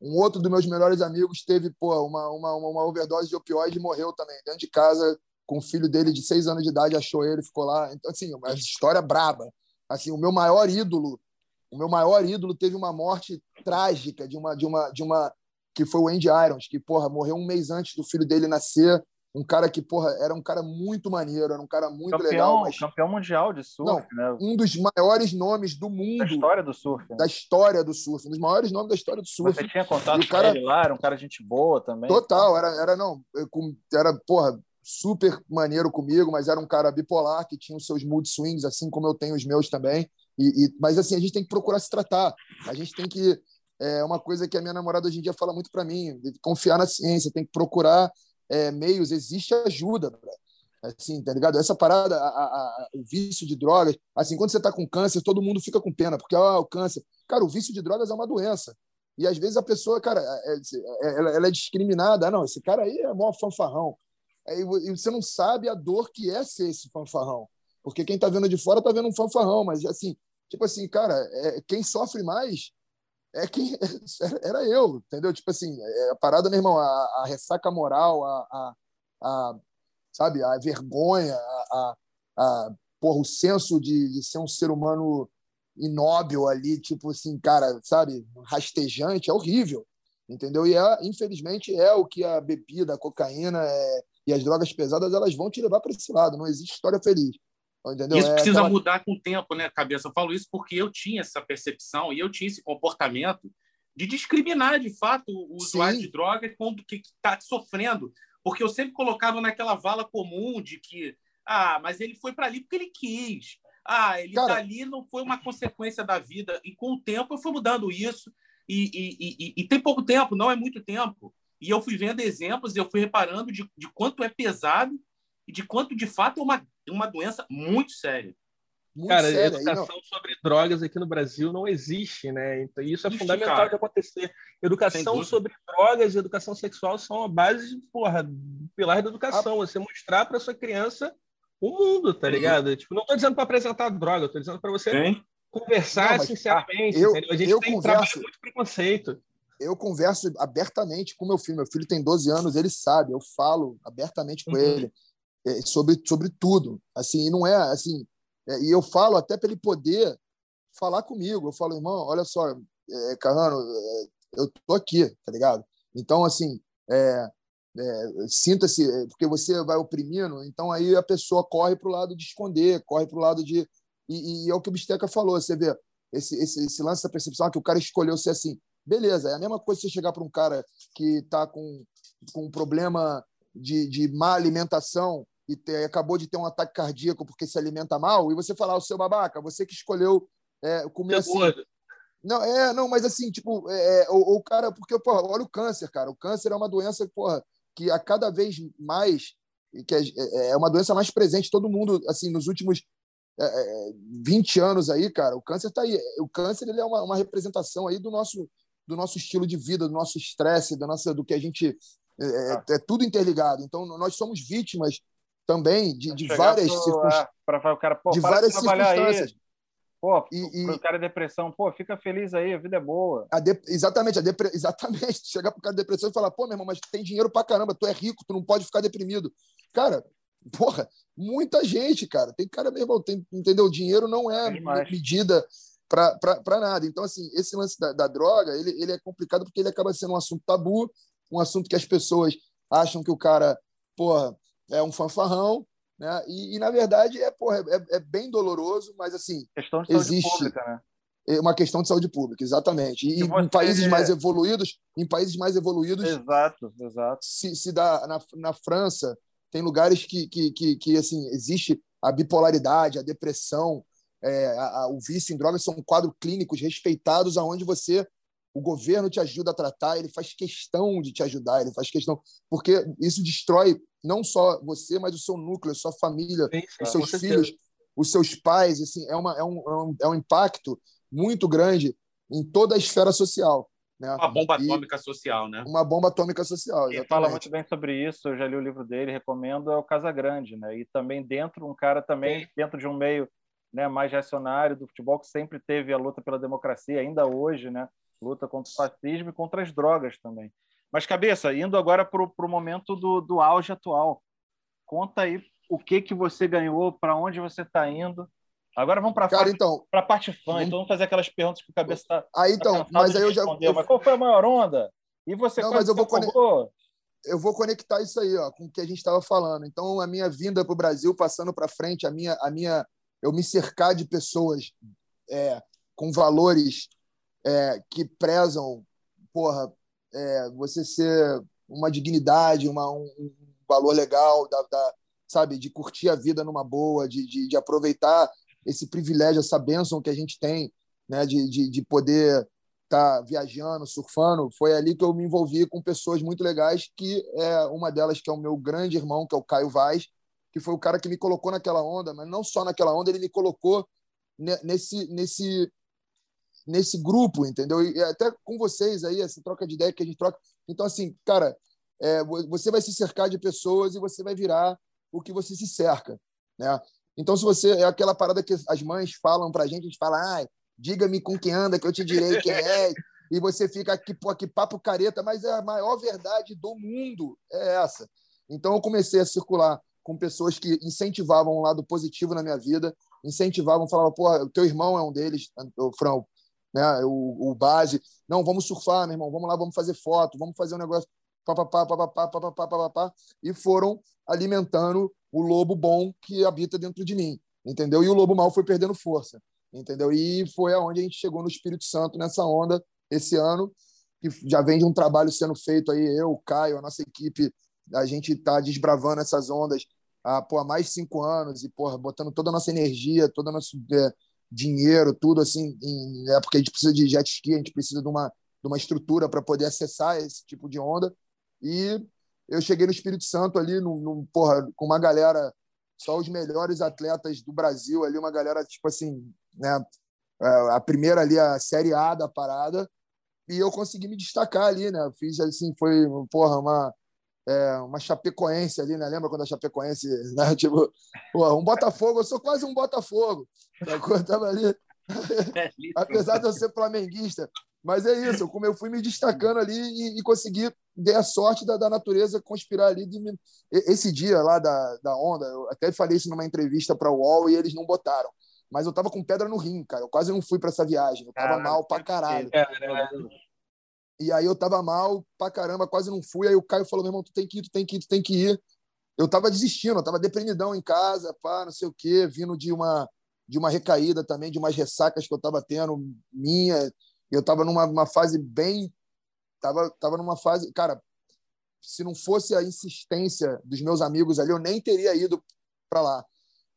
um outro dos meus melhores amigos teve pô, uma, uma, uma overdose de opioide e morreu também, dentro de casa, com o filho dele de seis anos de idade, achou ele, ficou lá. Então, assim, uma história braba. Assim, o meu maior ídolo o meu maior ídolo teve uma morte trágica de uma de uma de uma que foi o Andy Irons, que porra morreu um mês antes do filho dele nascer. Um cara que, porra, era um cara muito maneiro, era um cara muito campeão, legal. Mas... Campeão mundial de surf, Não, né? Um dos maiores nomes do mundo. Da história do surf. Né? Da história do surf. Um dos maiores nomes da história do surf. Você tinha contato cara... com ele lá, era um cara de gente boa também. Total, era, era não. Era, porra, super maneiro comigo, mas era um cara bipolar que tinha os seus mood swings, assim como eu tenho os meus também. E, e, mas assim, a gente tem que procurar se tratar. A gente tem que. É uma coisa que a minha namorada hoje em dia fala muito para mim: confiar na ciência, tem que procurar é, meios, existe ajuda. Assim, tá ligado? Essa parada, a, a, o vício de drogas. Assim, quando você tá com câncer, todo mundo fica com pena, porque ah, o câncer. Cara, o vício de drogas é uma doença. E às vezes a pessoa, cara, é, é, ela, ela, é discriminada. Ah, não, esse cara aí é mó fanfarrão. E você não sabe a dor que é ser esse fanfarrão. Porque quem está vendo de fora está vendo um fanfarrão, mas assim, tipo assim, cara, é, quem sofre mais é quem era eu, entendeu? Tipo assim, é, a parada, meu irmão, a, a ressaca moral, a, a, a, sabe, a vergonha, a, a, porra, o senso de, de ser um ser humano inóbil ali, tipo assim, cara, sabe, rastejante, é horrível, entendeu? E é, infelizmente é o que a bebida, a cocaína é, e as drogas pesadas elas vão te levar para esse lado. Não existe história feliz. Entendeu? Isso é precisa aquela... mudar com o tempo, né, cabeça? Eu falo isso porque eu tinha essa percepção e eu tinha esse comportamento de discriminar, de fato, o usuário Sim. de droga quando que está sofrendo. Porque eu sempre colocava naquela vala comum de que, ah, mas ele foi para ali porque ele quis. Ah, ele está ali não foi uma consequência da vida. E com o tempo eu fui mudando isso. E, e, e, e, tem pouco tempo, não é muito tempo. E eu fui vendo exemplos e eu fui reparando de, de quanto é pesado e de quanto, de fato, é uma uma doença muito séria. Muito Cara, séria, educação não... sobre drogas aqui no Brasil não existe, né? Então, isso é Ixi, fundamental cara. de acontecer. Educação sobre drogas e educação sexual são a base, porra, do pilar da educação. A... Você mostrar para sua criança o mundo, tá ligado? Tipo, não estou dizendo para apresentar droga, estou dizendo para você Sim. conversar não, mas, sinceramente. eu, a gente eu tem converso, muito preconceito. Eu converso abertamente com meu filho. Meu filho tem 12 anos, ele sabe, eu falo abertamente com uhum. ele é, sobre, sobre tudo. Assim, e não é assim. É, e eu falo até para ele poder falar comigo. Eu falo, irmão, olha só, é, Carrano, é, eu tô aqui, tá ligado? Então, assim, é, sinta-se, porque você vai oprimindo, então aí a pessoa corre para o lado de esconder, corre para o lado de. E, e, é o que o Bisteca falou, você vê, esse, esse, esse lance da percepção que o cara escolheu ser assim. Beleza, é a mesma coisa você chegar para um cara que está com, com um problema de, de má alimentação e te, acabou de ter um ataque cardíaco porque se alimenta mal, e você falar, o seu babaca, você que escolheu é, comer assim. Não, é, não, mas assim, tipo, é, é o, o, cara, porque, porra, olha o câncer, cara. O câncer é uma doença, porra, que a cada vez mais, que é, é, é uma doença mais presente, todo mundo, assim, nos últimos é, 20 é, anos aí, cara, o câncer tá aí. O câncer, ele é uma, uma representação aí do nosso, do nosso estilo de vida, do nosso estresse, da nossa, do que a gente é, é, ah. é tudo interligado. Então nós somos vítimas também de, de várias circunstâncias, é, o cara, pô, de várias circunstâncias. Aí. Pô, e, e... cara depressão, pô, fica feliz aí, a vida é boa. A de... Exatamente, a depre... exatamente. Chegar pro cara de depressão e falar, pô, meu irmão, mas tem dinheiro pra caramba, tu é rico, tu não pode ficar deprimido. Cara, porra, muita gente, cara. Tem cara, meu irmão, tem, entendeu? O dinheiro não é, é medida para nada. Então, assim, esse lance da, da, droga, ele, ele é complicado porque ele acaba sendo um assunto tabu, um assunto que as pessoas acham que o cara, porra, é um fanfarrão, né? E, e, na verdade, é, porra, é, é, bem doloroso, mas assim. Questão de saúde existe pública, né? É uma questão de saúde pública, exatamente. E, você... em países mais evoluídos, em países mais evoluídos. Exato, exato. Se, se dá na, na França, tem lugares que, que, que, que assim, existe a bipolaridade, a depressão, é, a, a, o vício em drogas são quadros clínicos respeitados aonde você o governo te ajuda a tratar, ele faz questão de te ajudar, ele faz questão, porque isso destrói não só você, mas o seu núcleo, a sua família, sim, os seus filhos, os seus pais, assim, é, uma, é, um, é, um, é um impacto muito grande em toda a esfera social. Né? Uma bomba e atômica social, né? Uma bomba atômica social. Ele fala muito bem sobre isso, eu já li o livro dele, recomendo, é o Casa Grande, né? E também dentro, um cara também, sim. dentro de um meio né, mais reacionário do futebol, que sempre teve a luta pela democracia, ainda hoje, né? Luta contra o fascismo e contra as drogas também. Mas, cabeça, indo agora para o momento do, do auge atual. Conta aí o que, que você ganhou, para onde você está indo. Agora vamos para a então, parte fã. Então vamos fazer aquelas perguntas que o cabeça está. Aí então, tá mas aí eu já. Eu... Mas qual foi a maior onda? E você Não, mas eu vou, eu vou conectar isso aí ó, com o que a gente estava falando. Então, a minha vinda para o Brasil, passando para frente, a minha, a minha, eu me cercar de pessoas é, com valores é, que prezam, porra, é, você ser uma dignidade, uma, um, valor legal, da, da, sabe, de curtir a vida numa boa, de, de, de, aproveitar esse privilégio, essa bênção que a gente tem, né, de, de, de poder estar tá viajando, surfando. Foi ali que eu me envolvi com pessoas muito legais, que é uma delas que é o meu grande irmão, que é o Caio Vaz, que foi o cara que me colocou naquela onda, mas não só naquela onda, ele me colocou nesse nesse nesse grupo, entendeu? E até com vocês aí, essa troca de ideia que a gente troca. Então, assim, cara, é, você vai se cercar de pessoas e você vai virar o que você se cerca, né? Então, se você é aquela parada que as mães falam pra gente, a gente fala, ah, diga-me com quem anda, que eu te direi quem é, e você fica aqui, pô, aqui papo careta, mas é a maior verdade do mundo é essa. Então, eu comecei a circular com pessoas que incentivavam um lado positivo na minha vida, incentivavam, falavam, pô, o teu irmão é um deles, o Fran, né? O, o base, não, vamos surfar, meu irmão, vamos lá, vamos fazer foto, vamos fazer um negócio, papapá, papapá, papapá, papapá, e foram alimentando o lobo bom que habita dentro de mim, entendeu? E o lobo mau foi perdendo força, entendeu? E foi aonde a gente chegou no Espírito Santo nessa onda esse ano, que já vem de um trabalho sendo feito aí, eu, o Caio, a nossa equipe, a gente está desbravando essas ondas há, pô, há mais de cinco anos e, porra, botando toda a nossa energia, toda a nossa é, dinheiro, tudo assim, em, é porque a gente precisa de jet ski, a gente precisa de uma, de uma estrutura para poder acessar esse tipo de onda. E eu cheguei no Espírito Santo ali, no, no, porra, com uma galera, só os melhores atletas do Brasil ali, uma galera, tipo assim, né? É, a primeira ali, a Série A da parada, e eu consegui me destacar ali, né? Fiz assim, foi, porra, uma é, uma Chapecoense ali, né? Lembra quando a Chapecoense, né? Tipo, pô, um Botafogo, eu sou quase um Botafogo. Eu tava ali. É Apesar de eu ser flamenguista. Mas é isso, como eu fui me destacando ali e, e consegui ter a sorte da, da natureza conspirar ali. De me... Esse dia lá da, da onda, eu até falei isso numa entrevista para o UOL e eles não botaram. Mas eu tava com pedra no rim, cara. Eu quase não fui para essa viagem. Eu tava Caramba, mal pra caralho. Caramba. E aí eu tava mal pra caramba, quase não fui. Aí o Caio falou: meu irmão, tu tem que ir, tu tem que ir, tu tem que ir. Eu tava desistindo, eu tava deprimidão em casa, pá, não sei o quê, vindo de uma, de uma recaída também, de umas ressacas que eu tava tendo, minha. Eu tava numa fase bem. Tava, tava numa fase. Cara, se não fosse a insistência dos meus amigos ali, eu nem teria ido para lá.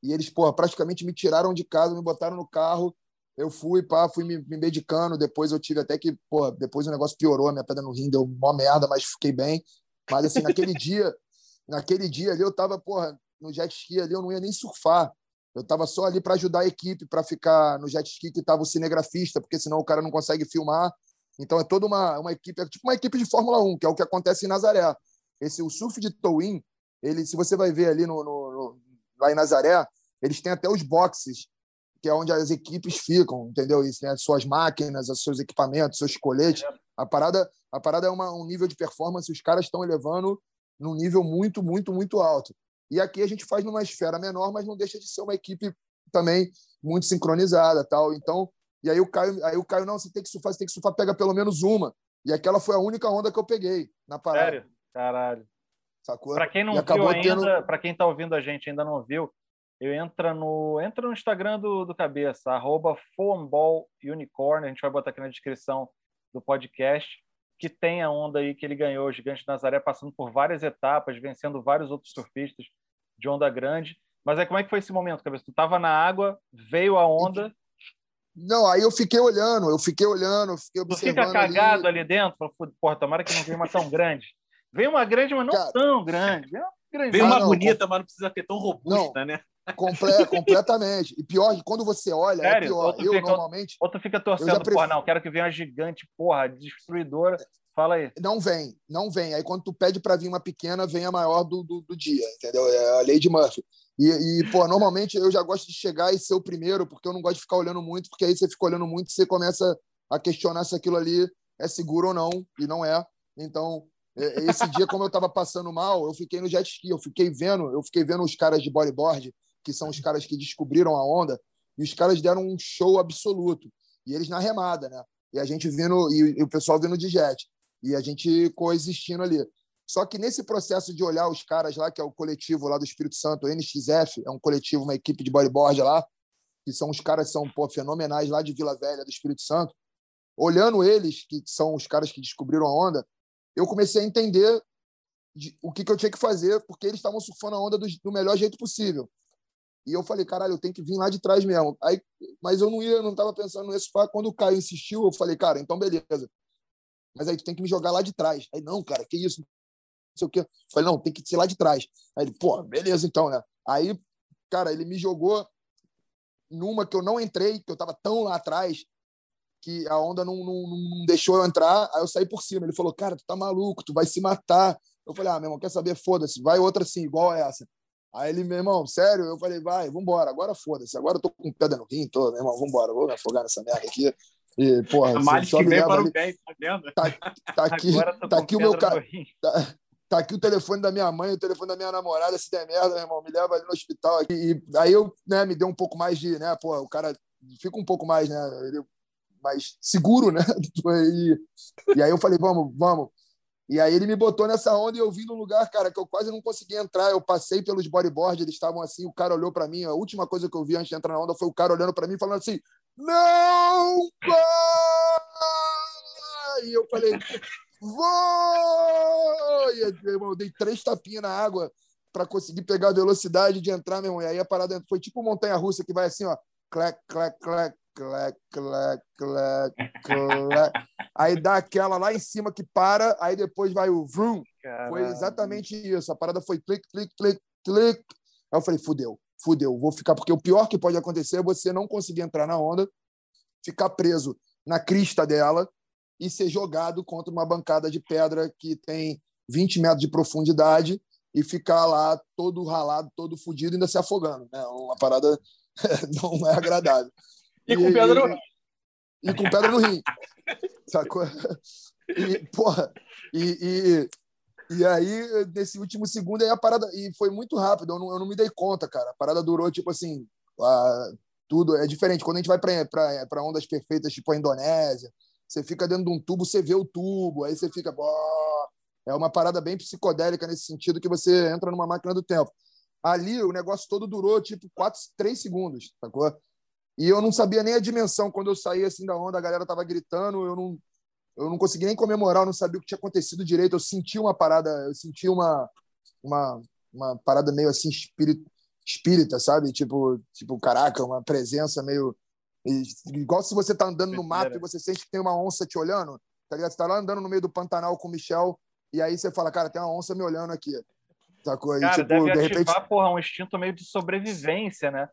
E eles, porra, praticamente me tiraram de casa, me botaram no carro eu fui, pá, fui me, me medicando. Depois eu tive até que, pô, depois o negócio piorou, minha pedra no rim deu uma merda, mas fiquei bem. Mas assim, naquele dia, naquele dia ali eu tava, porra, no jet ski ali eu não ia nem surfar. Eu tava só ali para ajudar a equipe, para ficar no jet ski que tava o cinegrafista, porque senão o cara não consegue filmar. Então é toda uma, uma equipe, é tipo uma equipe de Fórmula 1, que é o que acontece em Nazaré. Esse o surf de Towin, ele, se você vai ver ali no, no, no, lá em Nazaré, eles têm até os boxes, que é onde as equipes ficam, entendeu? Isso, né? As suas máquinas, os seus equipamentos, seus coletes. A parada, a parada é uma, um nível de performance, os caras estão elevando num nível muito, muito, muito alto. E aqui a gente faz numa esfera menor, mas não deixa de ser uma equipe também muito sincronizada, tal. Então, e aí o Caio, aí o Caio não, você tem que surfar, você tem que surfar, pega pelo menos uma. E aquela foi a única onda que eu peguei na parada. Sério? Caralho. Sacou? Para quem não E viu ainda, tendo- para quem está ouvindo a gente e ainda não viu, eu entra no entra no Instagram do, do Cabeça, arroba Unicorn, a gente vai botar aqui na descrição do podcast, que tem a onda aí que ele ganhou, o Gigante de Nazaré, passando por várias etapas, vencendo vários outros surfistas de onda grande. Mas aí como é que foi esse momento, Cabeça? Tu tava na água, veio a onda, Não, aí eu fiquei olhando, eu fiquei olhando, eu fiquei tu observando. fica cagado ali. ali, dentro, fala, "Pô, porra, tomara que não venha uma tão grande. Veio uma grande, mas não Cara, tão grande. É uma grande. Veio Ah, uma não, bonita, mas não precisa ter tão robusta, né? Comple- completamente. E pior, que quando você olha, é Sério? pior. Outro Eu, fica- normalmente, Ou tu fica torcendo, já porra, não, quero que venha uma gigante, porra, destruidora. Fala aí. não vem, não vem. Aí quando tu pede para vir uma pequena, vem a maior do, do, do dia, entendeu? É a lei de Murphy. E, e, pô, normalmente eu já gosto de chegar e ser o primeiro, porque eu não gosto de ficar olhando muito, porque aí você fica olhando muito e você começa a questionar se aquilo ali é seguro ou não, e não é. Então, é, esse dia, como eu estava passando mal, eu fiquei no jet ski, eu fiquei vendo, eu fiquei vendo os caras de bodyboard, que são os caras que descobriram a onda, e os caras deram um show absoluto. E eles na remada, né? E a gente vindo, e, o pessoal vindo de jet e a gente coexistindo ali. Só que nesse processo de olhar os caras lá, que é o coletivo lá do Espírito Santo, NXF, é um coletivo, uma equipe de bodyboard lá, que são os caras que são pô, fenomenais lá de Vila Velha, do Espírito Santo. Olhando eles, que são os caras que descobriram a onda, eu comecei a entender de- o que, que eu tinha que fazer, porque eles estavam surfando a onda do, do melhor jeito possível. E eu falei, caralho, eu tenho que vir lá de trás mesmo. Aí, mas eu não ia, não estava pensando nisso. Quando o Caio insistiu, eu falei, cara, então beleza mas aí tu tem que me jogar lá de trás. Aí, não, cara, que isso? Não sei o quê. Eu falei, não, tem que ser lá de trás. Aí ele, pô, beleza então, né? Aí, cara, ele me jogou numa que eu não entrei, que eu tava tão lá atrás, que a onda não, não, não deixou eu entrar. Aí eu saí por cima. Ele falou, cara, tu tá maluco, tu vai se matar. Eu falei, ah, meu irmão, quer saber? Foda-se, vai outra assim, igual essa. Aí ele, meu irmão, sério? Eu falei, vai, vambora, agora foda-se. Agora eu tô com pedra no rim, tô, meu irmão, vambora, vou me afogar nessa merda aqui. E, porra, males só que vem para o bem, tá vendo? Tá aqui, Agora tô tá aqui o meu pedra ca... no rim. tá, tá aqui o telefone da minha mãe, o telefone da minha namorada, se der merda, meu irmão, me leva ali no hospital. aqui. E aí eu, né, me deu um pouco mais de, né, pô, o cara fica um pouco mais, né, mais seguro, né? E, e aí eu falei, vamos, vamos. E aí ele me botou nessa onda e eu vim num lugar, cara, que eu quase não conseguia entrar. Eu passei pelos bodyboard, eles estavam assim, o cara olhou para mim. A última coisa que eu vi antes de entrar na onda foi o cara olhando para mim falando assim: "Não vai!" E eu falei: "Vou!" E, eu dei três tapinhas na água para conseguir pegar a velocidade de entrar, meu irmão. E aí a parada foi tipo montanha-russa que vai assim, ó, clac, clac, clac, clac, clac, clac, clac. Aí dá aquela lá em cima que para, aí depois vai o vroom. Foi Caralho. exatamente isso. A parada foi clique, clique, clique, clique. Aí eu falei, fudeu, fudeu, vou ficar, porque o pior que pode acontecer é você não conseguir entrar na onda, ficar preso na crista dela e ser jogado contra uma bancada de pedra que tem 20 metros de profundidade e ficar lá todo ralado, todo fudido, ainda se afogando. É uma parada não é agradável. E com pedra no rim. E com pedra no rim. Sacou? E, porra, e, e, e aí, nesse último segundo, aí a parada. E foi muito rápido, eu não, eu não me dei conta, cara. A parada durou, tipo assim, a- tudo. É diferente. Quando a gente vai para ondas perfeitas, tipo a Indonésia, você fica dentro de um tubo, você vê o tubo, aí você fica. É uma parada bem psicodélica nesse sentido que você entra numa máquina do tempo. Ali, o negócio todo durou, tipo, quatro, três segundos, sacou? E eu não sabia nem a dimensão. Quando eu saí assim da onda, a galera tava gritando, eu não, eu não consegui nem comemorar, eu não sabia o que tinha acontecido direito. Eu senti uma parada, eu senti uma, uma, uma parada meio assim espírita, espírita, sabe? Tipo, tipo, caraca, uma presença meio igual se você tá andando no mato e você sente que tem uma onça te olhando, tá ligado? Você tá lá andando no meio do Pantanal com o Michel e aí você fala, cara, tem uma onça me olhando aqui. Sacou? E, Cara, tipo, deve de ativar, repente, porra, um instinto meio de sobrevivência, né?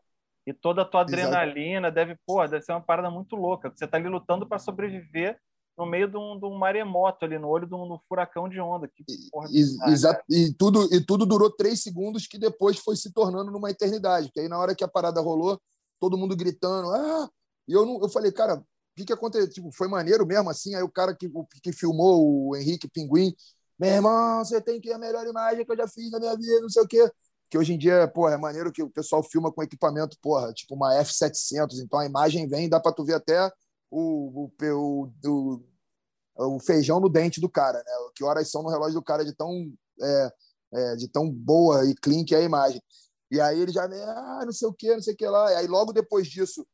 E toda a tua Exato. adrenalina deve, porra, deve ser uma parada muito louca. Você tá ali lutando para sobreviver no meio de um, de um maremoto ali, no olho de um, de um furacão de onda. Que porra E, exa- e tudo, e tudo durou três segundos, que depois foi se tornando numa eternidade. Porque aí, na hora que a parada rolou, todo mundo gritando. Ah! E eu, não, eu falei, cara, o que, que aconteceu? Tipo, foi maneiro mesmo assim. Aí o cara que, que filmou, o Henrique Pinguim, meu irmão, você tem que ir a melhor imagem que eu já fiz na minha vida, não sei o quê. Que hoje em dia, porra, é maneiro que o pessoal filma com equipamento, porra, tipo uma F700. Então a imagem vem, dá para tu ver até o, o, o, o, feijão no dente do cara, né? Que horas são no relógio do cara de tão, é, é, de tão boa e clean que é a imagem. E aí ele já, ah, não sei o que, não sei o que lá. E aí logo depois disso,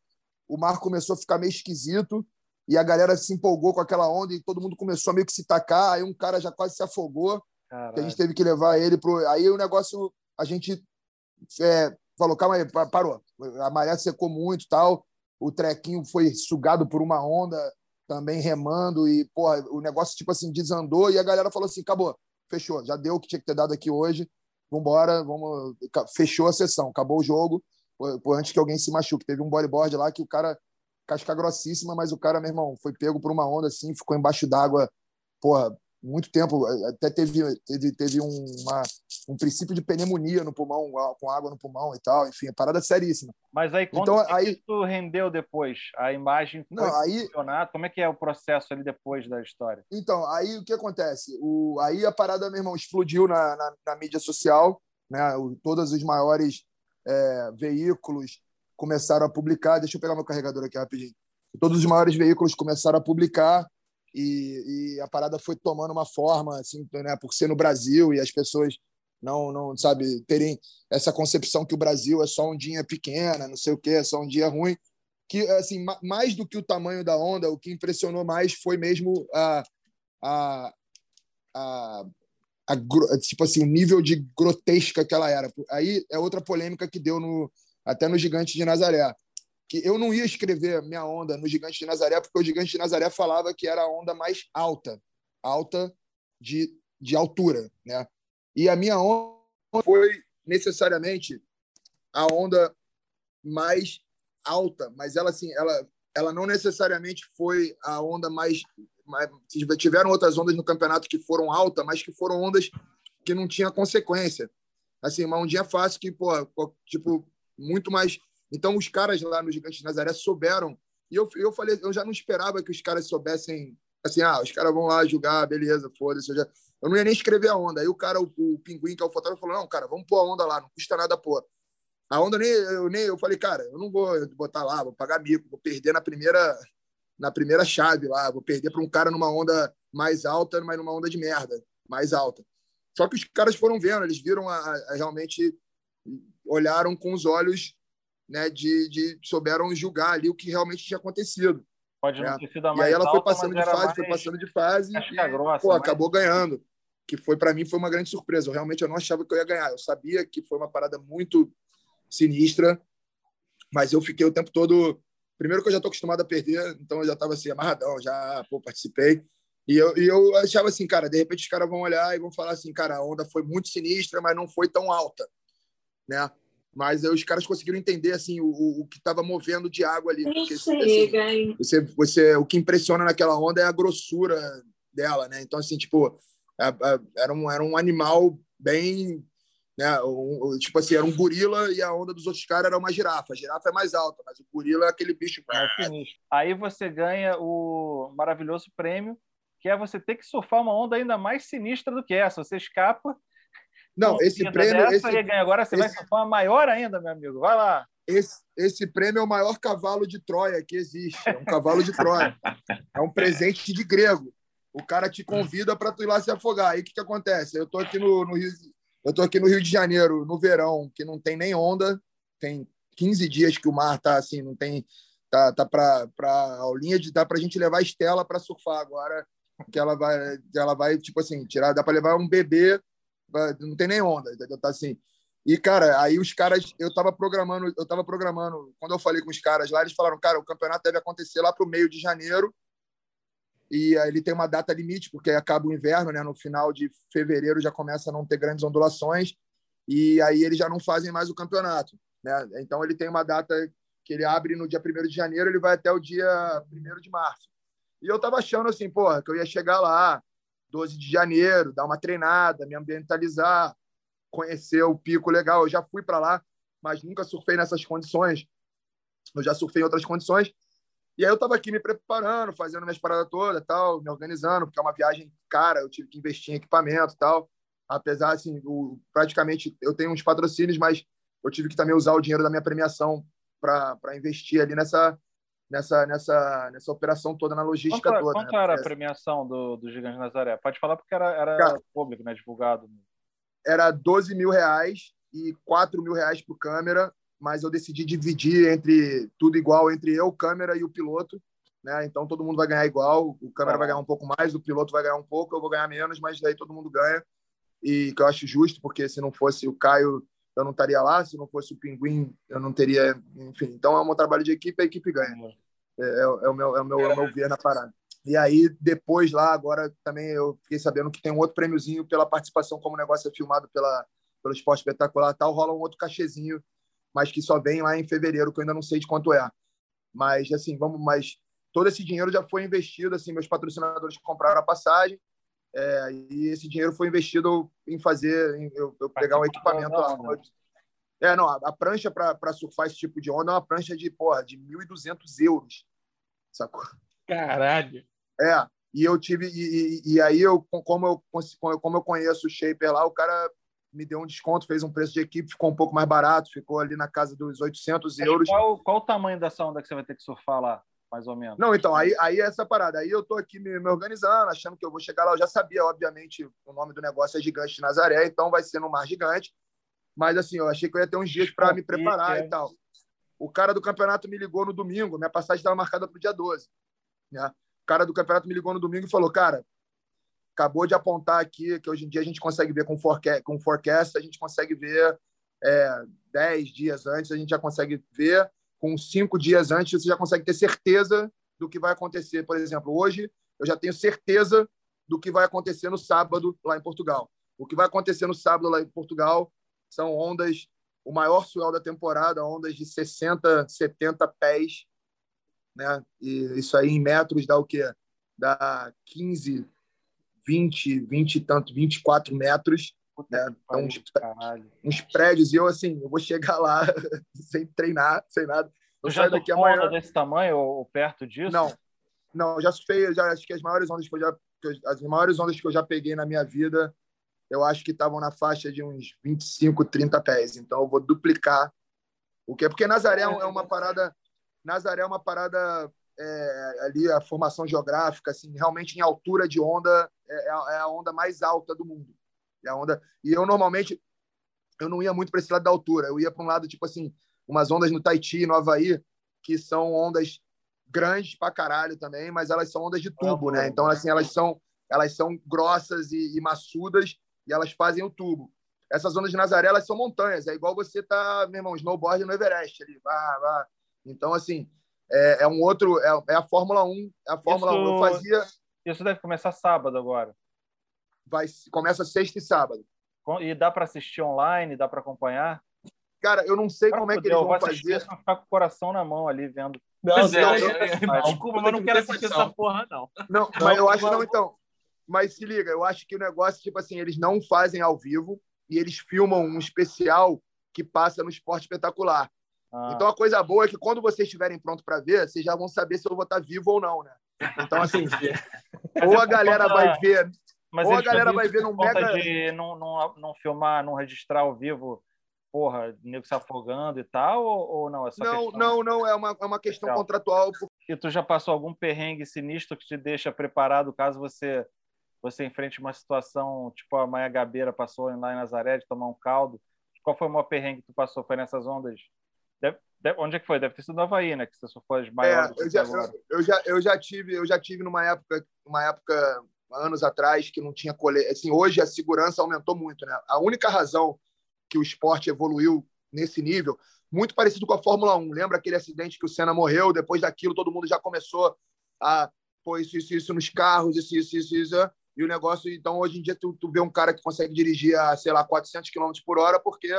o mar começou a ficar meio esquisito e a galera se empolgou com aquela onda e todo mundo começou a meio que se tacar. Aí um cara já quase se afogou, que a gente teve que levar ele pro. Aí o negócio, a gente é, falou, calma aí, pa- parou. A maré secou muito tal. O trequinho foi sugado por uma onda, também remando, e, porra, o negócio, tipo assim, desandou, e a galera falou assim: acabou, fechou, já deu o que tinha que ter dado aqui hoje. Vambora, vamos. Fechou a sessão, acabou o jogo. Por antes que alguém se machuque. Teve um bodyboard lá que o cara, casca grossíssima, mas o cara, meu irmão, foi pego por uma onda assim, ficou embaixo d'água, porra, muito tempo. Até teve, teve, teve um, uma, um princípio de pneumonia no pulmão, com água no pulmão e tal. Enfim, é parada seríssima. Mas aí, quando Então, aí- isso rendeu depois? A imagem foi Não, aí? Como é que é o processo ali depois da história? Então, aí o que acontece? O, aí a parada, meu irmão, explodiu na, na, na mídia social, né? O, todos os maiores é, veículos começaram a publicar. Deixa eu pegar meu carregador aqui rapidinho. Todos os maiores veículos começaram a publicar e, e a parada foi tomando uma forma, assim, né? Por ser no Brasil e as pessoas não, não sabe, terem essa concepção que o Brasil é só um dia pequena, não sei o quê, é só um dia ruim que assim ma- mais do que o tamanho da onda, o que impressionou mais foi mesmo a, a, a, a tipo assim o nível de grotesca que ela era. Aí é outra polêmica que deu no até no Gigante de Nazaré, que eu não ia escrever minha onda no Gigante de Nazaré porque o Gigante de Nazaré falava que era a onda mais alta, alta de, de altura, né? E a minha onda foi necessariamente a onda mais alta, mas ela assim, ela ela não necessariamente foi a onda mais, mais tiveram outras ondas no campeonato que foram altas, mas que foram ondas que não tinha consequência. Assim, uma ondinha fácil que, pô, tipo, muito mais. Então os caras lá no Gigante de Nazaré souberam e eu eu falei, eu já não esperava que os caras soubessem assim, ah, os caras vão lá julgar, beleza, foda-se, eu já eu não ia nem escrever a onda. Aí o cara, o, o pinguim, que é o fotógrafo, falou: não, cara, vamos pôr a onda lá, não custa nada pôr. A onda nem eu, nem eu falei, cara, eu não vou botar lá, vou pagar mico, vou perder na primeira na primeira chave lá, vou perder para um cara numa onda mais alta, mas numa onda de merda, mais alta. Só que os caras foram vendo, eles viram a, a realmente olharam com os olhos, né, de, de souberam julgar ali o que realmente tinha acontecido. Pode não É. ter sido a E mais aí ela foi passando mas de fase, foi passando de fase e grossa, pô, mais- acabou ganhando. Que foi para mim foi uma grande surpresa. Eu realmente eu não achava que eu ia ganhar. Eu sabia que foi uma parada muito sinistra, mas eu fiquei o tempo todo. Primeiro que eu já estou acostumado a perder, então eu já estava assim amarradão, já pô, participei. E eu, e eu achava assim, cara, de repente os caras vão olhar e vão falar assim, cara, a onda foi muito sinistra, mas não foi tão alta, né? Mas aí os caras conseguiram entender assim o, o, que estava movendo de água ali. Porque, assim, Chega, você, você, o que impressiona naquela onda é a grossura dela, né? Então, assim, tipo, a- a- era um, era um animal bem. Né? Um- tipo assim, era um gorila e a onda dos outros caras era uma girafa. A girafa é mais alta, mas o gorila é aquele bicho. sinistro. Aí você ganha o maravilhoso prêmio, que é você ter que surfar uma onda ainda mais sinistra do que essa. Você escapa. Não, uma esse prêmio, dessa esse, ganha. Agora você vai esse- surfar uma maior ainda, meu amigo. Vai lá. esse, esse prêmio é o maior cavalo de Troia que existe. É um cavalo de Troia. É um presente de grego. O cara te convida para tu ir lá se afogar. Aí o que, que acontece? Eu tô aqui no, no Rio, eu tô aqui no Rio de Janeiro, no verão, que não tem nem onda, tem 15 dias que o mar tá assim, não tem tá tá para para aulinha de dá para a gente levar a Estela para surfar agora, que ela vai ela vai tipo assim, tirar, dá para levar um bebê, vai- não tem nem onda? Tá assim. E, cara, aí os caras, eu tava programando, eu tava programando, quando eu falei com os caras lá, eles falaram, cara, o campeonato deve acontecer lá pro meio de janeiro, e ele tem uma data limite, porque acaba o inverno, né? No final de fevereiro já começa a não ter grandes ondulações, e aí eles já não fazem mais o campeonato, né? Então ele tem uma data que ele abre no dia 1 de janeiro, ele vai até o dia 1 de março. E eu tava achando assim, porra, que eu ia chegar lá 12 de janeiro, dar uma treinada, me ambientalizar, conhecer o pico legal. Eu já fui para lá, mas nunca surfei nessas condições. Eu já surfei em outras condições. E aí eu estava aqui me preparando, fazendo minhas paradas todas, tal, me organizando, porque é uma viagem cara, eu tive que investir em equipamento, tal. Apesar assim, o, praticamente eu tenho uns patrocínios, mas eu tive que também usar o dinheiro da minha premiação para investir ali nessa nessa nessa nessa operação toda na logística quanto, toda. Quanto né? era a premiação do, do Gigante Nazaré? Pode falar porque era, era Cara, público, né? Divulgado. Era 12 mil reais e 4 mil reais por câmera mas eu decidi dividir entre tudo igual entre eu, câmera e o piloto, né? Então todo mundo vai ganhar igual, o câmera ah. vai ganhar um pouco mais, o piloto vai ganhar um pouco, eu vou ganhar menos, mas daí todo mundo ganha e que eu acho justo, porque se não fosse o Caio, eu não estaria lá, se não fosse o Pinguim, eu não teria, enfim. Então é um trabalho de equipe, a equipe ganha. É, é, é o meu, é o meu, é o meu ver na parada. E aí, depois lá, agora também eu fiquei sabendo que tem um outro prêmiozinho pela participação, como o negócio é filmado pela, pelo Esporte Espetacular tal, rola um outro cachezinho mas que só vem lá em fevereiro, que eu ainda não sei de quanto é. Mas, assim, vamos, mas todo esse dinheiro já foi investido, assim, meus patrocinadores compraram a passagem, é, e esse dinheiro foi investido em fazer, em eu, eu pegar um equipamento lá. É, não, a, a prancha para surfar esse tipo de onda é uma prancha de, porra, de 1.200 euros, sacou? Caralho! É, e eu tive, e, e, e aí eu, como eu, como eu conheço o Shaper lá, o cara me deu um desconto, fez um preço de equipe, ficou um pouco mais barato, ficou ali na casa dos 800 euros. Qual, qual o tamanho dessa onda que você vai ter que surfar lá, mais ou menos? Não, então, aí, aí é essa parada. Aí eu tô aqui me, me, organizando, achando que eu vou chegar lá. Eu já sabia, obviamente, o nome do negócio é Gigante de Nazaré, então vai ser no Mar Gigante. Mas, assim, eu achei que eu ia ter uns dias para me preparar e tal. O cara do campeonato me ligou no domingo, minha passagem estava marcada para o dia 12. Né? O cara do campeonato me ligou no domingo e falou: Cara, acabou de apontar aqui que hoje em dia a gente consegue ver com forecast, com forecast a gente consegue ver é, 10 dias antes, a gente já consegue ver com cinco dias antes, você já consegue ter certeza do que vai acontecer. Por exemplo, hoje eu já tenho certeza do que vai acontecer no sábado lá em Portugal. O que vai acontecer no sábado lá em Portugal são ondas, o maior swell da temporada, ondas de 60, 70 pés, né? E isso aí em metros dá o quê? Dá 15, 20, 20 e tanto, 24 metros. Né? Então, uns, uns, prédios, e eu assim, eu vou chegar lá sem treinar, sem nada. Eu já saio daqui amanhã. desse tamanho ou, perto disso? Não, não, já surfei, já acho que as maiores ondas que eu já as maiores ondas que eu já peguei na minha vida, eu acho que estavam na faixa de uns 25, 30 pés. Então eu vou duplicar o que é porque Nazaré é uma parada Nazaré é uma parada é, ali a formação geográfica, assim, realmente em altura de onda é, é, é a onda mais alta do mundo. É a onda e eu normalmente eu não ia muito para esse lado da altura, eu ia para um lado tipo assim, umas ondas no Tahiti, no Havaí, que são ondas grandes para caralho também, mas elas são ondas de tubo, né? Então assim elas são elas são grossas e, e maçudas e elas fazem o tubo. Essas ondas de Nazaré elas são montanhas, é igual você tá, meu irmão, snowboard no Everest ali, vá, vá. Então assim, é, é um outro, é, é, a Fórmula 1. É a Fórmula isso, 1 eu fazia. Isso deve começar sábado agora. Vai, começa sexta e sábado. E dá para assistir online, dá para acompanhar? Cara, eu não sei Cara, como é que eles vão fazer. Vai ficar com o coração na mão ali vendo. Não, não, é, eu, eu, desculpa, mas não quero assistir essa porra, não. Não, mas eu acho não, então. Mas se liga, eu acho que o negócio, tipo assim, eles não fazem ao vivo e eles filmam um especial que passa no esporte espetacular. Ah. Então a coisa boa é que quando vocês estiverem prontos para ver, vocês já vão saber se eu vou estar vivo ou não, né? Então, assim, ou a galera vai ver. Mas ou a galera vai ver no mega. de não, não, não filmar, não registrar ao vivo, porra, nego se afogando e tal, ou, ou não? É não, questão... não, não, é uma, é uma questão Legal. contratual. E tu já passou algum perrengue sinistro que te deixa preparado caso você você enfrente uma situação tipo a Maia Gabeira passou lá em Nazaré de tomar um caldo? Qual foi o maior perrengue que tu passou? Foi nessas ondas Deve, deve, onde é que foi? Deve ter sido no Havaí, né? Que você só foi as maiores. É, eu, já, eu, eu, já, eu já tive, eu já tive numa época, uma época anos atrás que não tinha colete. Assim, hoje a segurança aumentou muito, né? A única razão que o esporte evoluiu nesse nível, muito parecido com a Fórmula 1. Lembra aquele acidente que o Senna morreu? Depois daquilo, todo mundo já começou a pôr isso, isso, isso nos carros, isso, isso, isso, isso. E o negócio, então, hoje em dia, tu, tu vê um cara que consegue dirigir a, sei lá, 400 km por hora, porque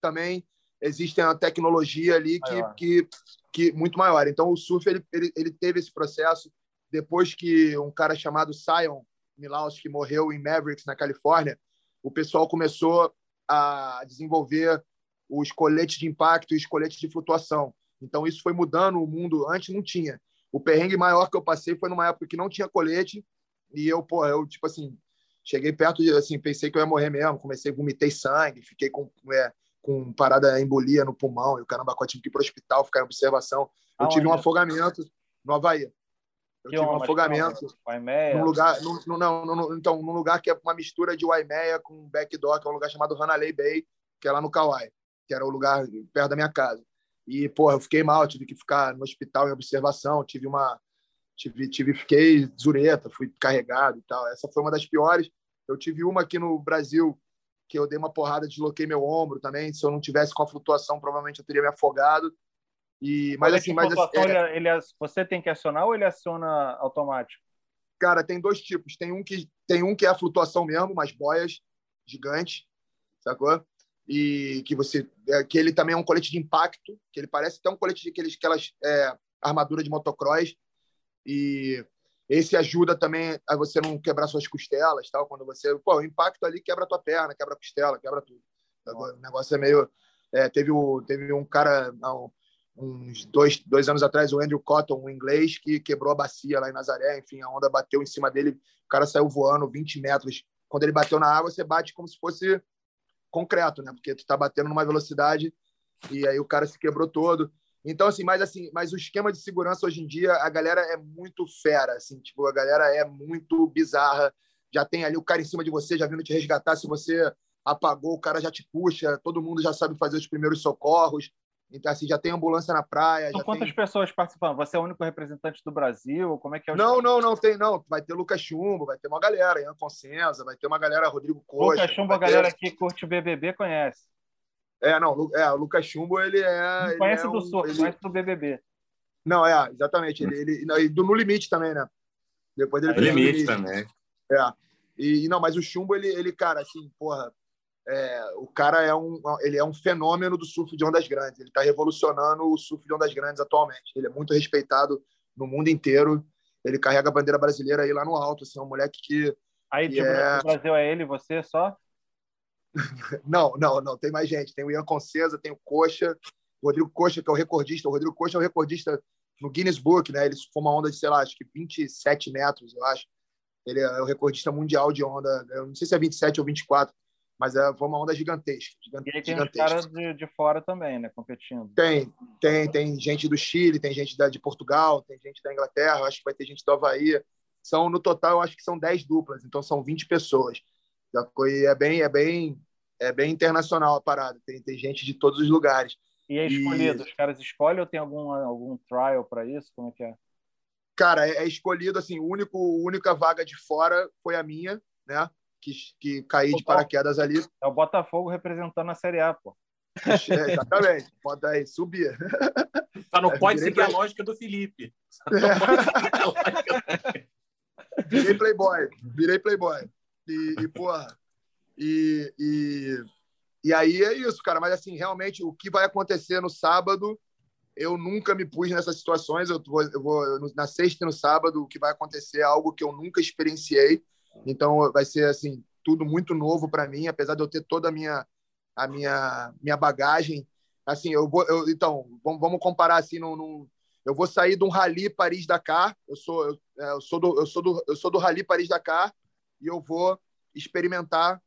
também existe uma tecnologia ali que, que, que muito maior. Então, o surf ele, ele, ele teve esse processo depois que um cara chamado Sion Milowski morreu em Mavericks, na Califórnia, o pessoal começou a desenvolver os coletes de impacto e os coletes de flutuação. Então, isso foi mudando o mundo. Antes não tinha. O perrengue maior que eu passei foi numa época que não tinha colete e eu, pô, eu, tipo assim, cheguei perto de, assim, pensei que eu ia morrer mesmo. Comecei, vomitei sangue, fiquei com, é, com parada embolia no pulmão e o caramba, tive que ir para o hospital, ficar em observação. Eu Aonde? tive um afogamento no Havaí. Eu tive um afogamento num lugar, não, então, num lugar que é uma mistura de Waimea com Backdoor, que é um lugar chamado Hanalei Bay, que é lá no Kauai, que era o lugar perto da minha casa. E, porra, eu fiquei mal, tive que ficar no hospital em observação, tive uma tive, tive fiquei zureta, fui carregado e tal. Essa foi uma das piores. Eu tive uma aqui no Brasil que eu dei uma porrada, desloquei meu ombro também. Se eu não tivesse com a flutuação, provavelmente eu teria me afogado. E, mas assim, mas assim, é... ele, você tem que acionar ou ele aciona automático? Cara, tem dois tipos. Tem um que tem um que é a flutuação mesmo, umas boias gigantes, sacou? E que você é, que ele também é um colete de impacto, que ele parece até um colete de aqueles aquelas é, armadura de motocross. E esse ajuda também a você não quebrar suas costelas, tal, quando você, pô, o impacto ali quebra a tua perna, quebra a costela, quebra tudo. O negócio é meio é, teve o teve um cara não, uns dois, dois anos atrás, o Andrew Cotton, um inglês, que quebrou a bacia lá em Nazaré. Enfim, a onda bateu em cima dele, o cara saiu voando 20 metros. Quando ele bateu na água, você bate como se fosse concreto, né? Porque tu tá batendo numa velocidade e aí o cara se quebrou todo. Então, assim, mas assim, mas o esquema de segurança hoje em dia, a galera é muito fera, assim, tipo, a galera é muito bizarra. Já tem ali o cara em cima de você, já vindo te resgatar. Se você apagou, o cara já te puxa, todo mundo já sabe fazer os primeiros socorros. Então, assim, já tem ambulância na praia. Então, quantas tem... pessoas participam? Você é o único representante do Brasil? Como é que é o Não, não, não tem, não. Vai ter Lucas Chumbo, vai ter uma galera, Ian Consenza, vai ter uma galera, Rodrigo Costa. Lucas Chumbo, a galera ter... que curte o BBB conhece. É, não, é, o Lucas Chumbo, ele é. Ele conhece é do um, ele... conhece do BBB. Não, é, exatamente. Ele, ele, e do No Limite também, né? Depois dele. É limite, limite também. É. E, não, mas o Chumbo, ele, ele cara, assim, porra, é, o cara é um, ele é um fenômeno do surf de ondas grandes. Ele está revolucionando o surf de ondas grandes atualmente. Ele é muito respeitado no mundo inteiro. Ele carrega a bandeira brasileira aí lá no alto. Assim, é um moleque que. Aí, tipo, é... o Brasil é ele, você só? não, não, não. Tem mais gente. Tem o Ian Concesa, tem o Coxa, o Rodrigo Coxa, que é o recordista. O Rodrigo Coxa é o recordista no Guinness Book, né? Ele foi uma onda de, sei lá, acho que 27 metros, eu acho. Ele é o recordista mundial de onda. Eu não sei se é 27 ou 24 mas é, foi uma onda gigantesca. gigantesca e aí tem gigantesca. os caras de, de fora também, né, competindo. Tem, tem, tem gente do Chile, tem gente da, de Portugal, tem gente da Inglaterra, acho que vai ter gente do Havaí. São, no total, eu acho que são 10 duplas, então são 20 pessoas. E é bem, é bem, é bem internacional a parada, tem, tem gente de todos os lugares. E é escolhido, e... os caras escolhem ou tem algum, algum trial para isso? Como é que é? Cara, é, é escolhido, assim, o único, única vaga de fora foi a minha, né? Que, que cair de paraquedas ali. É o Botafogo representando a Série A, pô. É, exatamente, pode aí subir. Só não é, pode seguir play... a lógica do Felipe. É. Virei playboy, virei playboy. E, e porra, e, e, e aí é isso, cara. Mas assim, realmente, o que vai acontecer no sábado, eu nunca me pus nessas situações. Eu vou, eu vou na sexta e no sábado, o que vai acontecer é algo que eu nunca experienciei. Então vai ser assim tudo muito novo para mim, apesar de eu ter toda a minha a minha minha bagagem. Assim, eu vou eu, então vamos, vamos comparar assim no, eu vou sair de um Rally Paris Dakar. Eu sou eu, é, eu, sou do eu sou do eu sou do Rally Paris Dakar e eu vou experimentar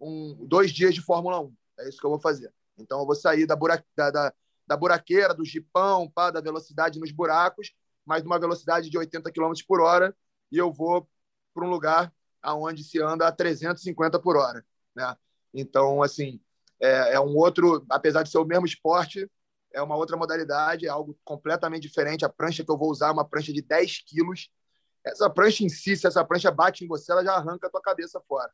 um dois dias de Fórmula 1. É isso que eu vou fazer. Então eu vou sair da, buraque, da, da, da buraqueira, do jipão, pá, da velocidade nos buracos, mas numa velocidade de 80 km por hora e eu vou para um lugar aonde se anda a 350 por hora, né? Então, assim, é, é, um outro, apesar de ser o mesmo esporte, é uma outra modalidade, é algo completamente diferente. A prancha que eu vou usar é uma prancha de 10 quilos. Essa prancha em si, se essa prancha bate em você, ela já arranca a tua cabeça fora.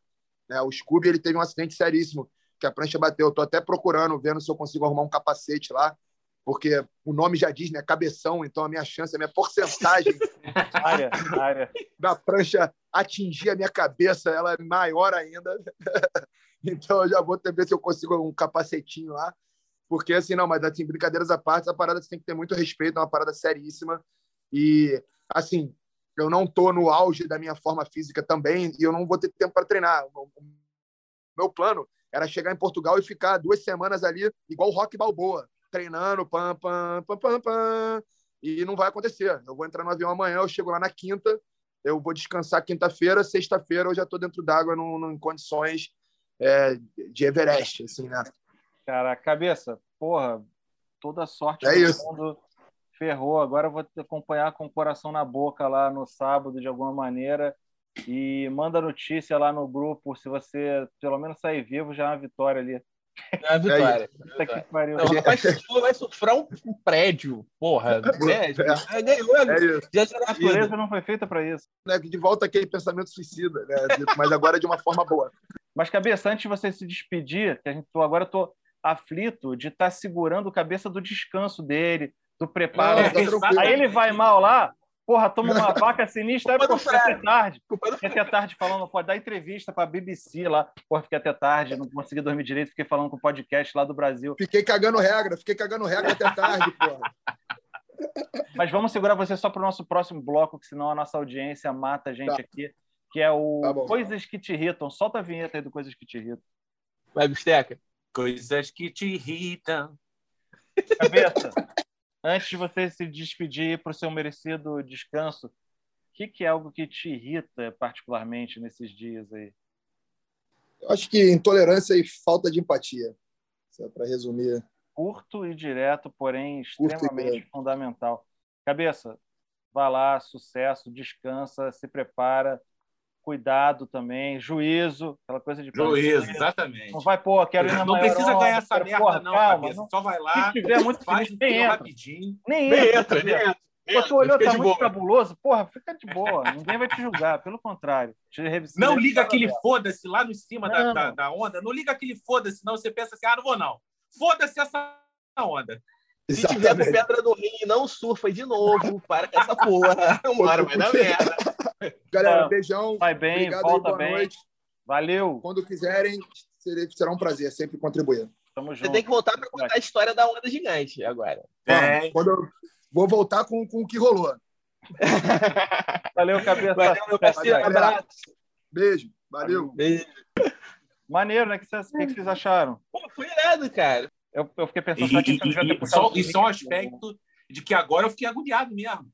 Né? O Scooby ele teve um acidente seríssimo, que a prancha bateu. Eu tô até procurando, vendo se eu consigo arrumar um capacete lá, porque o nome já diz, né? Cabeção, então a minha chance, a minha porcentagem área, área. da prancha atingir a minha cabeça, ela é maior ainda. então eu já vou ver se eu consigo um capacetinho lá. Porque assim, não, mas assim, brincadeiras à parte, essa parada você tem que ter muito respeito, é uma parada seríssima. E assim, eu não estou no auge da minha forma física também e eu não vou ter tempo para treinar. O meu plano era chegar em Portugal e ficar duas semanas ali, igual o Rock Balboa, treinando, pam, pam, pam, pam, pam, e não vai acontecer. Eu vou entrar no avião amanhã, eu chego lá na quinta, eu vou descansar quinta-feira, sexta-feira eu já estou dentro d'água em condições é, de Everest, assim, né? Cara, cabeça, porra, toda sorte é isso. mundo ferrou. Agora eu vou te acompanhar com o coração na boca lá no sábado, de alguma maneira. E manda notícia lá no grupo. Se você pelo menos sair vivo, já é uma vitória ali. É uma vitória. É que pariu. Não, rapaz, vai sofrer um, um prédio, porra. Prédio. É, ganhou, é. Já será a natureza não foi feita para isso. Né, de volta aquele pensamento suicida, né? mas agora de uma forma boa. Mas, cabeça, antes de você se despedir, que a gente agora eu tô aflito de estar tá segurando a cabeça do descanso dele, do preparo. Não, tá Aí ele vai mal lá, porra, toma uma vaca sinistra, aí, pô, fica até tarde. Fiquei até tarde falando, pode dar entrevista para a BBC lá. Porra, fiquei até tarde, não consegui dormir direito, fiquei falando com o podcast lá do Brasil. Fiquei cagando regra, fiquei cagando regra até tarde, porra. Mas vamos segurar você só para o nosso próximo bloco, que senão a nossa audiência mata a gente tá. aqui, que é o tá Coisas que te irritam. Solta a vinheta aí do Coisas que te irritam. Vai, Bisteca. Coisas que te irritam. Cabeça antes de você se despedir para o seu merecido descanso, o que, que, é algo que te irrita particularmente nesses dias aí? Eu acho que intolerância e falta de empatia, é para resumir. Curto e direto, porém extremamente fundamental. Cabeça, vá lá, sucesso, descansa, se prepara cuidado também, juízo, aquela coisa de juízo, exatamente. Não vai, pô, quero ir na Não precisa ganhar essa merda, porra, não, calma, cabeça. Não... Só vai lá, se tiver muito faz feliz, nem entra. rapidinho. Nem, nem entra, nem entra. Pô, tu olhou, tá muito boa. cabuloso. Porra, fica de boa. Ninguém vai te julgar. Pelo contrário. não liga aquele foda-se lá no cima da, da, da, onda. Não liga aquele foda-se, não. Você pensa assim, ah, não vou não. Foda-se essa onda. Se tiver com pedra no rim, não surfa de novo. Para com essa porra. Uma hora vai dar merda. Galera, beijão. Vai bem, Obrigado volta aí, bem. Noite. Valeu. Quando quiserem, será um prazer sempre contribuir. Tamo junto. Você tem que voltar para contar a história da onda gigante agora. É. Quando eu vou voltar com, com o que rolou. Valeu, cabeça. Valeu, meu parceiro. Um abraço. Beijo. Valeu. Beijo. Maneiro, né? O que vocês, que vocês acharam? Pô, foi irado, cara. Eu, eu fiquei pensando... E, que e, e, só, isso é um aspecto de que agora eu fiquei agoniado mesmo.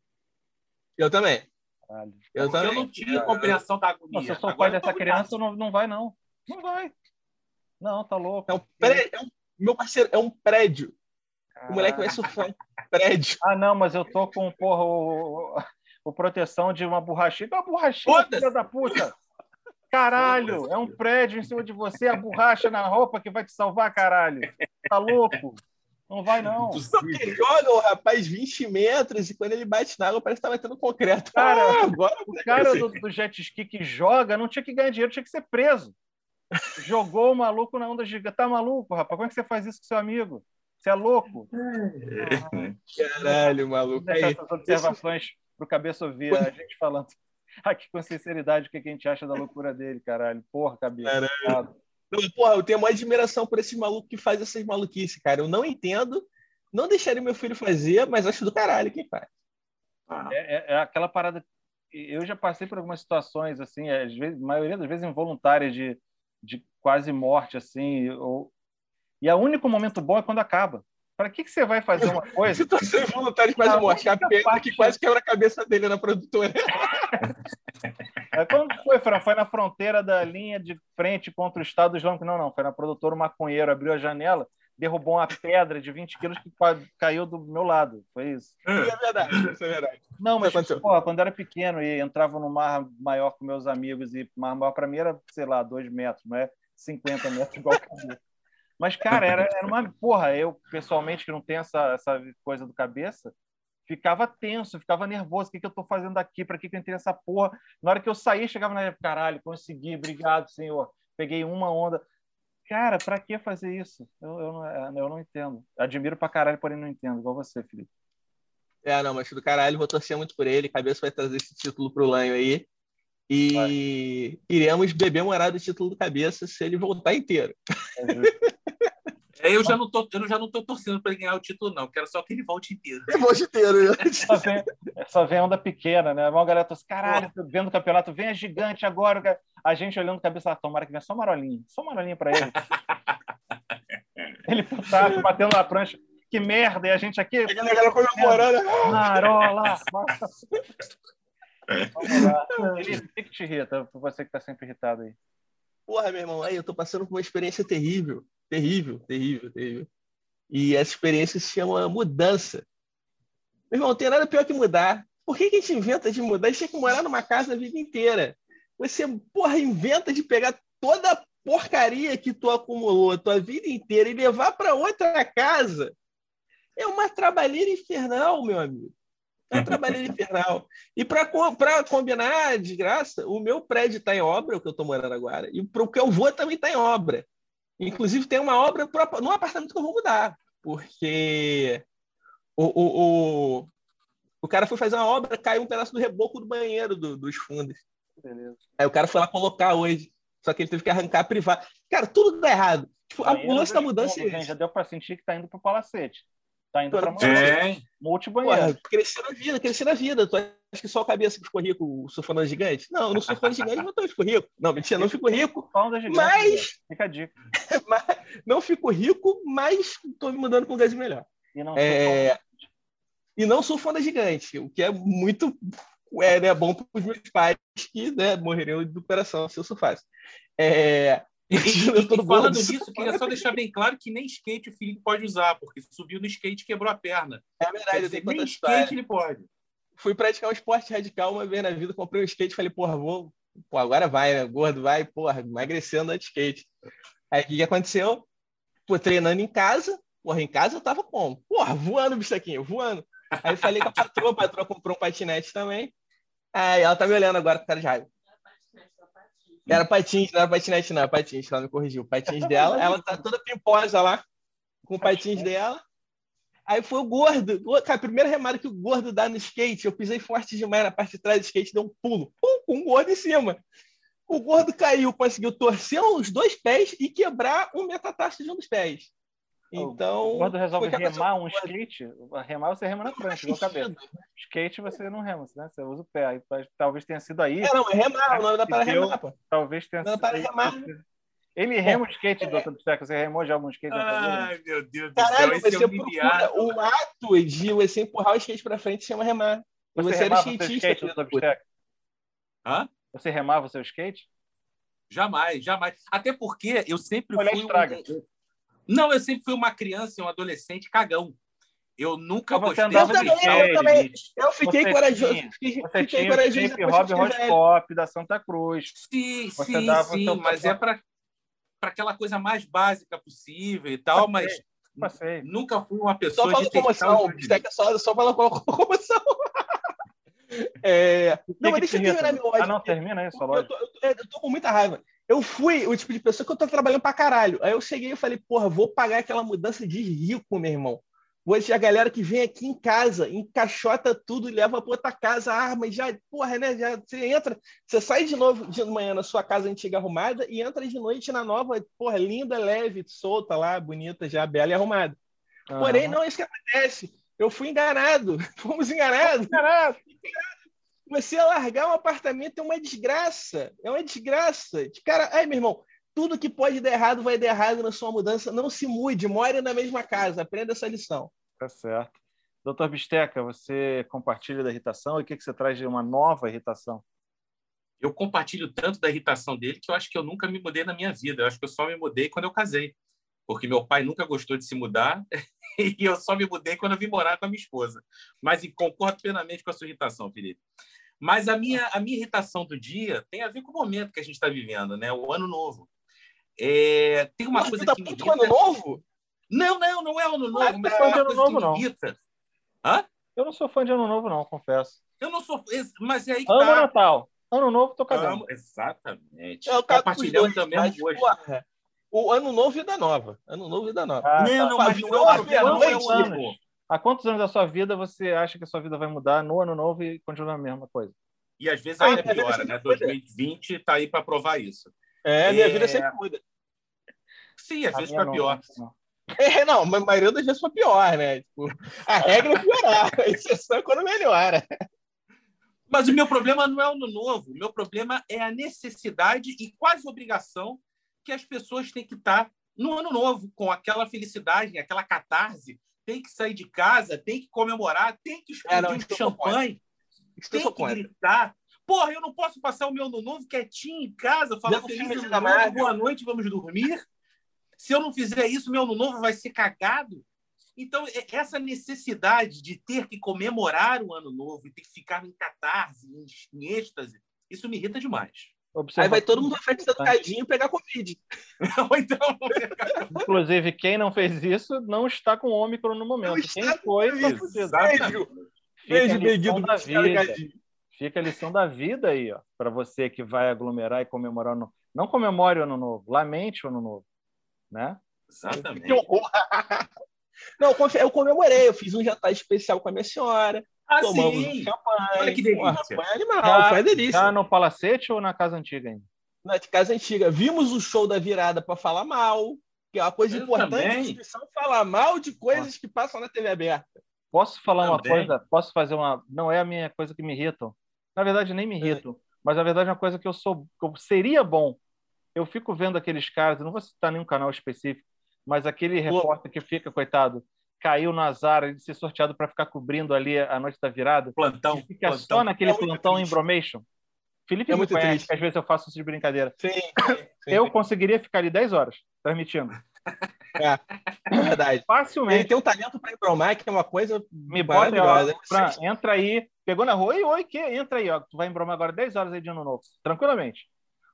Eu também. Caralho. Eu, eu não tive compreensão da agonia. Se eu sou pai dessa criança, não, não vai, não. Não vai. Não, tá louco. É um prédio, é um, meu parceiro, é um prédio. O moleque vai surfar um prédio. Ah, não, mas eu tô com, porra, o, o proteção de uma borrachinha. Uma borrachinha, filha da puta! Caralho, é um prédio em cima de você, a borracha na roupa que vai te salvar, caralho. Tá louco? Não vai, não. Porque joga o rapaz 20 metros e quando ele bate na água parece que tá batendo concreto. Cara, ah, agora o cara do, do, jet ski que joga não tinha que ganhar dinheiro, tinha que ser preso. Jogou o maluco na onda gigante. Tá maluco, rapaz? Como é que você faz isso com seu amigo? Você é louco? Caralho, maluco. Deixa essas observações pro cabeça ouvir a gente falando aqui com sinceridade o que a gente acha da loucura dele, caralho. Porra, cabeça. Caralho. Porra, eu tenho uma admiração por esse maluco que faz essas maluquices, cara. Eu não entendo, não deixaria meu filho fazer, mas acho do caralho quem faz. Ah. É, é, é, aquela parada. Eu já passei por algumas situações, assim, às vezes, a maioria das vezes involuntárias, de, de quase morte, assim. Ou... E o único momento bom é quando acaba. Para que, que você vai fazer uma coisa? Situação involuntária de quase morte. A pena que quase quebra a cabeça dele na produtora. É, quando foi, Fran? Foi na fronteira da linha de frente contra o Estado Islâmico? Não, não. Foi na produtora maconheiro. Abriu a janela, derrubou uma pedra de 20 quilos que caiu do meu lado. Foi isso. É verdade, isso é verdade. Não, mas porra, quando era pequeno e entrava no mar maior com meus amigos, e mar maior para mim era, sei lá, dois metros, não é 50 metros igual cabeça. Mas, cara, era, era uma. Porra, eu, pessoalmente, que não tenho essa, essa coisa do cabeça, ficava tenso, ficava nervoso. O que, que eu estou fazendo aqui? Para que, que eu entrei nessa porra? Na hora que eu saí, chegava na caralho, consegui, obrigado, senhor. Peguei uma onda. Cara, para que fazer isso? Eu, eu, não, é, eu não entendo. Admiro pra caralho, porém não entendo, igual você, Felipe. É, não, mas do caralho, vou torcer muito por ele. Cabeça vai trazer esse título pro Lanho aí. E vai. iremos beber morar do título do cabeça se ele voltar inteiro. É É, eu já não tô, eu já não tô torcendo para ele ganhar o título, não. Quero só que ele volte inteiro. Ele volte inteiro. Né? Tá Só vem onda pequena, né? Uma galera assim, caralho, tô vendo o campeonato, vem a gigante agora. A gente olhando cabeça, ah, tomara que venha só marolinho, só marolinho pra ele. ele putado, batendo na prancha. Que merda, e a gente aqui. A galera comemorando. Marola! Vamos lá. Felipe, o que, que te irrita? Você que tá sempre irritado aí. Porra, meu irmão, aí eu tô passando por uma experiência terrível. Terrível, terrível, terrível. E essa experiência se chama mudança. Meu irmão, não tem nada pior que mudar. Por que, que a gente inventa de mudar? A gente tem que morar numa casa a vida inteira. Você, porra, inventa de pegar toda a porcaria que tu acumulou a tua vida inteira e levar para outra casa. É uma trabalheira infernal, meu amigo. É uma trabalheira infernal. E para combinar de graça, o meu prédio está em obra, o que eu estou morando agora, e para o que eu vou também está em obra. Inclusive, tem uma obra pro, no apartamento que eu vou mudar, porque o, o, o, o cara foi fazer uma obra, caiu um pedaço do reboco do banheiro do, dos fundos. Beleza. Aí o cara foi lá colocar hoje, só que ele teve que arrancar privado. Cara, tudo dá errado. Tipo, a, o lance da mudança é Já deu para sentir que está indo para o palacete. Tá indo para é. multibanheiro. Crescer na vida, crescer na vida. Que só a cabeça que ficou rico surfando gigante? Não, no surfando gigante não tô, fico rico. Não, mentira, não fico rico. Mas. Fica a dica. mas não fico rico, mas estou me mudando com um gás melhor. E não, é... e não sou fã da gigante, o que é muito é, né, bom para os meus pais que né, morreriam de coração se eu surfasse. É... E, e, e falando disso, queria só deixar bem claro que nem skate o Felipe pode usar, porque subiu no skate e quebrou a perna. É verdade, dizer, nem skate ele pode. Fui praticar um esporte radical uma vez na vida, comprei um skate falei, porra, vou. Pô, agora vai, né? Gordo vai, porra, emagrecendo de skate. Aí o que, que aconteceu? Pô, treinando em casa, porra, em casa eu tava como? Porra, voando, bichaquinho, voando. Aí falei com a patroa, a patroa comprou um patinete também. Aí ela tá me olhando agora com cara de raiva. Era patins, não era patinete, não, era patins, ela me corrigiu. Patins dela, ela tá toda pimposa lá, com patins dela. Aí foi o gordo. Cara, a primeira remada que o gordo dá no skate, eu pisei forte demais na parte de trás do skate, deu um pulo. Pum, com o gordo em cima. O gordo caiu, conseguiu torcer os dois pés e quebrar um metatarso de um dos pés. Então. Quando resolve remar um skate, remar você rema na prancha, igual cabeça. Skate você não rema, né? Você usa o pé. Aí, talvez tenha sido aí. É, não, é remar, não dá para remar, pô. Talvez tenha sido. Não dá para remar. Ele rema o skate, é. doutor Bisteca. Você remou de algum skate? Ai, meu Deus do Caralho, céu. Você é procura, o ato de você empurrar o skate para frente chama remar. Você, você era skatista, skate, doutor Bisteca? Hã? Você remava o seu skate? Jamais, jamais. Até porque eu sempre Olha fui. estraga. Um... Não, eu sempre fui uma criança e um adolescente cagão. Eu nunca você gostei andava Eu de também, skate. eu também. Eu fiquei Você corajoso. tinha- Fiquei, Você fiquei tinha o corajoso Hip Hop Hot. Pop da Santa Cruz. Sim, Você sim, dava sim, mas é para para aquela coisa mais básica possível e tal, mas Passei. nunca fui uma Só pessoa fala comoção. os Bisteca só, só fala com comoção. É... Não, mas deixa eu terminar meu ódio. Ah, não, termina aí, só Eu eu, tô, eu tô com muita raiva. Eu fui o tipo de pessoa que eu tô trabalhando pra caralho. Aí eu cheguei e falei, porra, vou pagar aquela mudança de rico, meu irmão. Hoje a galera que vem aqui em casa, encaixota tudo e leva pra outra casa, arma, e já, porra, né? Já, você entra, você sai de novo de manhã na sua casa antiga arrumada e entra de noite na nova, porra, linda, leve, solta lá, bonita, já bela e arrumada. Porém, não é isso que acontece. Eu fui enganado. Fomos enganados. Você largar um apartamento é uma desgraça. É uma desgraça. De cara, ai, meu irmão, tudo que pode dar errado vai dar errado na sua mudança. Não se mude, more na mesma casa. Aprenda essa lição. Tá certo. Doutor Bisteca, você compartilha da irritação e o que, que você traz de uma nova irritação? Eu compartilho tanto da irritação dele que eu acho que eu nunca me mudei na minha vida. Eu acho que eu só me mudei quando eu casei. Porque meu pai nunca gostou de se mudar e eu só me mudei quando eu vim morar com a minha esposa. Mas concordo plenamente com a sua irritação, Felipe. Mas a minha, a minha irritação do dia tem a ver com o momento que a gente está vivendo, né? o ano novo. É, tem uma Mas coisa tá que me irrita. ano novo? Não, não, não é ano novo, Ah, mas não é é de uma ano coisa novo, não. Hã? Eu não sou fã de ano novo, não, confesso. Eu não sou. Mas é aí que Amo tá. Natal. Ano novo, tô cagando. Amo, exatamente. Eu com os Compartilhamos dois, também mas, hoje. porra, o ano novo e vida nova. Ano novo e vida nova. Ah, não, tá. não, mas não, é, ano, não é o quantos ano. anos? Há quantos anos da sua vida você acha que a sua vida vai mudar no ano novo e continuar a mesma coisa? E às vezes Ah, até piora, né? muda. 2020 está aí para provar isso. É, minha É. vida sempre muda. Sim, às A vezes para pior. não. É, não, mas a maioria das vezes foi pior, né? Tipo, a regra é piorar, a exceção é quando melhora. Mas o meu problema não é o ano novo. O meu problema é a necessidade e quase obrigação que as pessoas têm que estar no ano novo, com aquela felicidade, aquela catarse. Tem que sair de casa, tem que comemorar, tem que explodir é, não, um champanhe, tem que gritar. Porra, eu não posso passar o meu ano novo quietinho em casa, falar feliz ano novo, boa noite, vamos dormir. Se eu não fizer isso, meu ano novo vai ser cagado. Então, essa necessidade de ter que comemorar o ano novo e ter que ficar em catarse, em, êxtase, isso me irrita demais. Aí vai todo mundo na festa do Cadinho pegar Covid. então... Inclusive, quem não fez isso não está com Ômicron no momento. Quem foi, está. Beijo, beijo, da vida. Fica a lição da vida aí, ó, para você que vai aglomerar e comemorar o ano Não comemore o ano novo, lamente o ano novo, né? Exatamente. Não, eu comemorei, eu fiz um jantar especial com a minha senhora. Ah, tomamos sim. Um champanhe. Olha que delícia. Foi animal, já, foi delícia. Já no Palacete ou na casa antiga ainda? Na casa antiga. Vimos o show da virada para falar mal, que é uma coisa eu importante. Falar mal de coisas Nossa. que passam na TV aberta. Posso falar também. uma coisa? Posso fazer uma. Não é a minha coisa que me irritam. Na verdade, nem me irritam. É. Mas na verdade é uma coisa que eu sou. Que eu seria bom. Eu fico vendo aqueles caras, não vou citar nenhum canal específico, mas aquele repórter que fica, coitado, caiu no azar de ser sorteado para ficar cobrindo ali a noite da virada. Plantão. E fica plantão. só naquele é plantão em Bromation. Felipe é muito conhece, triste. às vezes eu faço isso de brincadeira. Sim, sim, eu sim. conseguiria ficar ali 10 horas transmitindo. É, é verdade. Facilmente. Ele tem um talento para embromar, que é uma coisa Me bota aí, pra, entra aí, pegou na rua, oi, oi, que? Entra aí, ó. Tu vai embromar agora 10 horas aí de ano novo. Tranquilamente.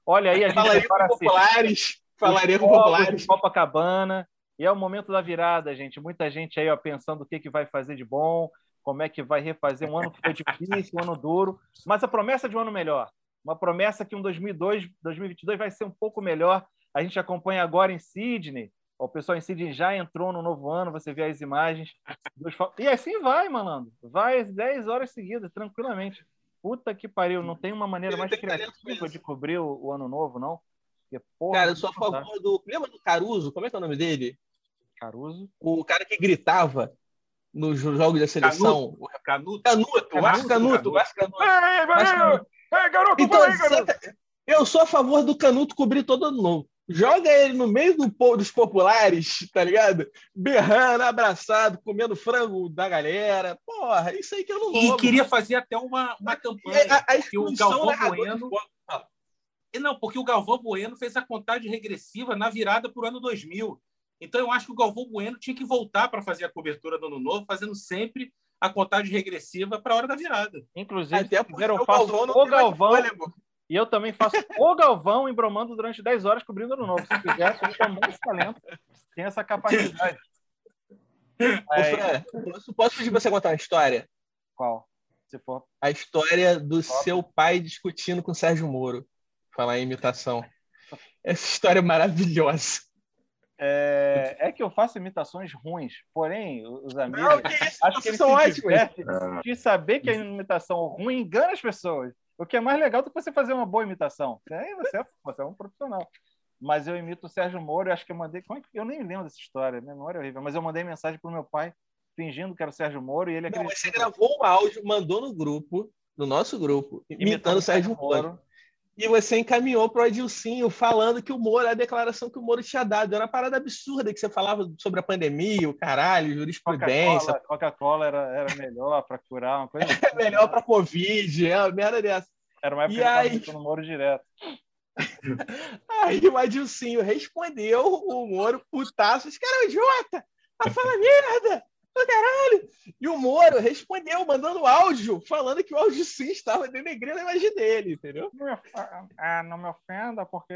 Olha aí, a gente Falaria com populares. Falaria com populares. Copacabana. E é o momento da virada, gente. Muita gente aí ó, pensando o que, que vai fazer de bom, como é que vai refazer um ano que foi difícil, um ano duro, mas a promessa de um ano melhor. Uma promessa que um 2002, 2022 vai ser um pouco melhor. A gente acompanha agora em Sydney. O pessoal em Sydney já entrou no novo ano, você vê as imagens. E assim vai, malandro. Vai 10 horas seguidas, tranquilamente. Puta que pariu, não tem uma maneira mais criativa de cobrir o, o ano novo, não? Porque, porra, cara, eu sou a favor do. Lembra do Caruso? Como é que é o nome dele? Caruso. O cara que gritava nos jogos da seleção. Canuto. Canuto, Canuto. Canuto, Canuto. Canuto. Ei, Canuto. Ei, garoto, então, aí, garoto. Eu sou a favor do Canuto cobrir todo ano novo. Joga ele no meio do povo dos populares, tá ligado? Berrando, abraçado, comendo frango da galera. Porra, isso aí que eu não vou. E queria fazer até uma, uma campanha. A, a que o Galvão Bueno. Não, porque o Galvão Bueno fez a contagem regressiva na virada para o ano 2000. Então, eu acho que o Galvão Bueno tinha que voltar para fazer a cobertura do Ano Novo, fazendo sempre a contagem regressiva para a hora da virada. Inclusive, Até faço o Galvão, o Galvão e eu também faço o Galvão embromando durante 10 horas cobrindo Ano Novo. Se quiser, eu tenho muito talento, tem essa capacidade. Aí... Posso, posso pedir para você contar uma história? Qual? Se for. A história do seu pai discutindo com o Sérgio Moro. Falar em imitação. Essa história é maravilhosa. É, é, que eu faço imitações ruins, porém, os amigos. Não, que isso? Acho que eles são ótimos. De saber que a imitação ruim engana as pessoas. O que é mais legal do que você fazer uma boa imitação. Aí você é, você é um profissional. Mas eu imito o Sérgio Moro, eu acho que eu mandei. Como é que, eu nem lembro dessa história, minha memória é horrível. Mas eu mandei mensagem para o meu pai, fingindo que era o Sérgio Moro, e ele acreditou. Não, você gravou um áudio, mandou no grupo, no nosso grupo, imitando, imitando o Sérgio Moro. Moro e você encaminhou para o Adilcinho falando que o Moro, a declaração que o Moro tinha dado, era uma parada absurda que você falava sobre a pandemia, o caralho, jurisprudência. Coca-Cola era, era melhor para curar uma coisa. Assim, melhor para Covid, é uma merda dessa. Era uma época e aí... que no Moro direto. aí o Adilcinho respondeu o Moro, putaço, esse cara é um idiota, tá falando merda caralho! E o Moro respondeu, mandando áudio, falando que o áudio sim estava denegrindo a imagem dele, entendeu? Ah, não me ofenda, porque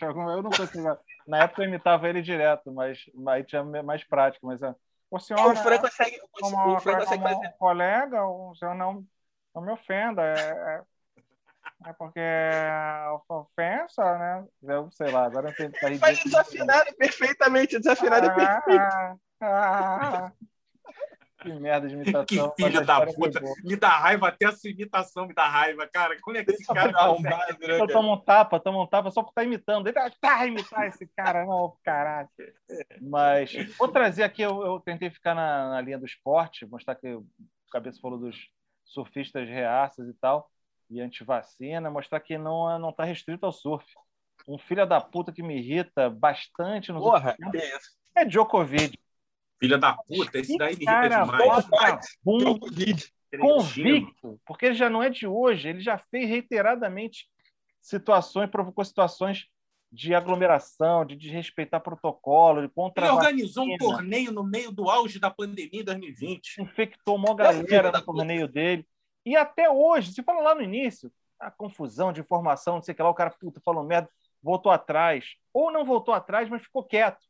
eu não consigo. Na época eu imitava ele direto, mas aí tinha mais prática, mas é, o senhor. O Fran consegue. Como, o Fran consegue fazer. colega, o senhor não, não me ofenda. É, é, é porque ofensa, né? Eu sei lá, agora eu tenho que Mas desafinado perfeitamente, desafinado ah, perfeito. Ah, que merda de imitação. Que filho da puta. Me dá raiva até a sua imitação, me dá raiva, cara. Como é que esse cara tá arrombado, né, Toma um tapa, toma um tapa só por estar tá imitando. Ele tá imitar esse cara, não, caralho. Mas vou trazer aqui, eu, eu tentei ficar na, na, linha do esporte, mostrar que o Cabeça falou dos surfistas reaças e tal. e antivacina, mostrar que não não está restrito ao surf. Um filho da puta que me irrita bastante no Porra, que é isso? é Djokovic. Filha da puta, esse daí me irrita demais. vagabundo, Covid. convicto, porque ele já não é de hoje, ele já fez reiteradamente situações, provocou situações de aglomeração, de desrespeitar protocolo, de contra Ele organizou um torneio no meio do auge da pandemia em 2020. infectou uma galera no torneio dele. E até hoje, se fala lá no início, a confusão de informação, não sei o que lá, o cara puta, falou merda, voltou atrás. Ou não voltou atrás, mas ficou quieto.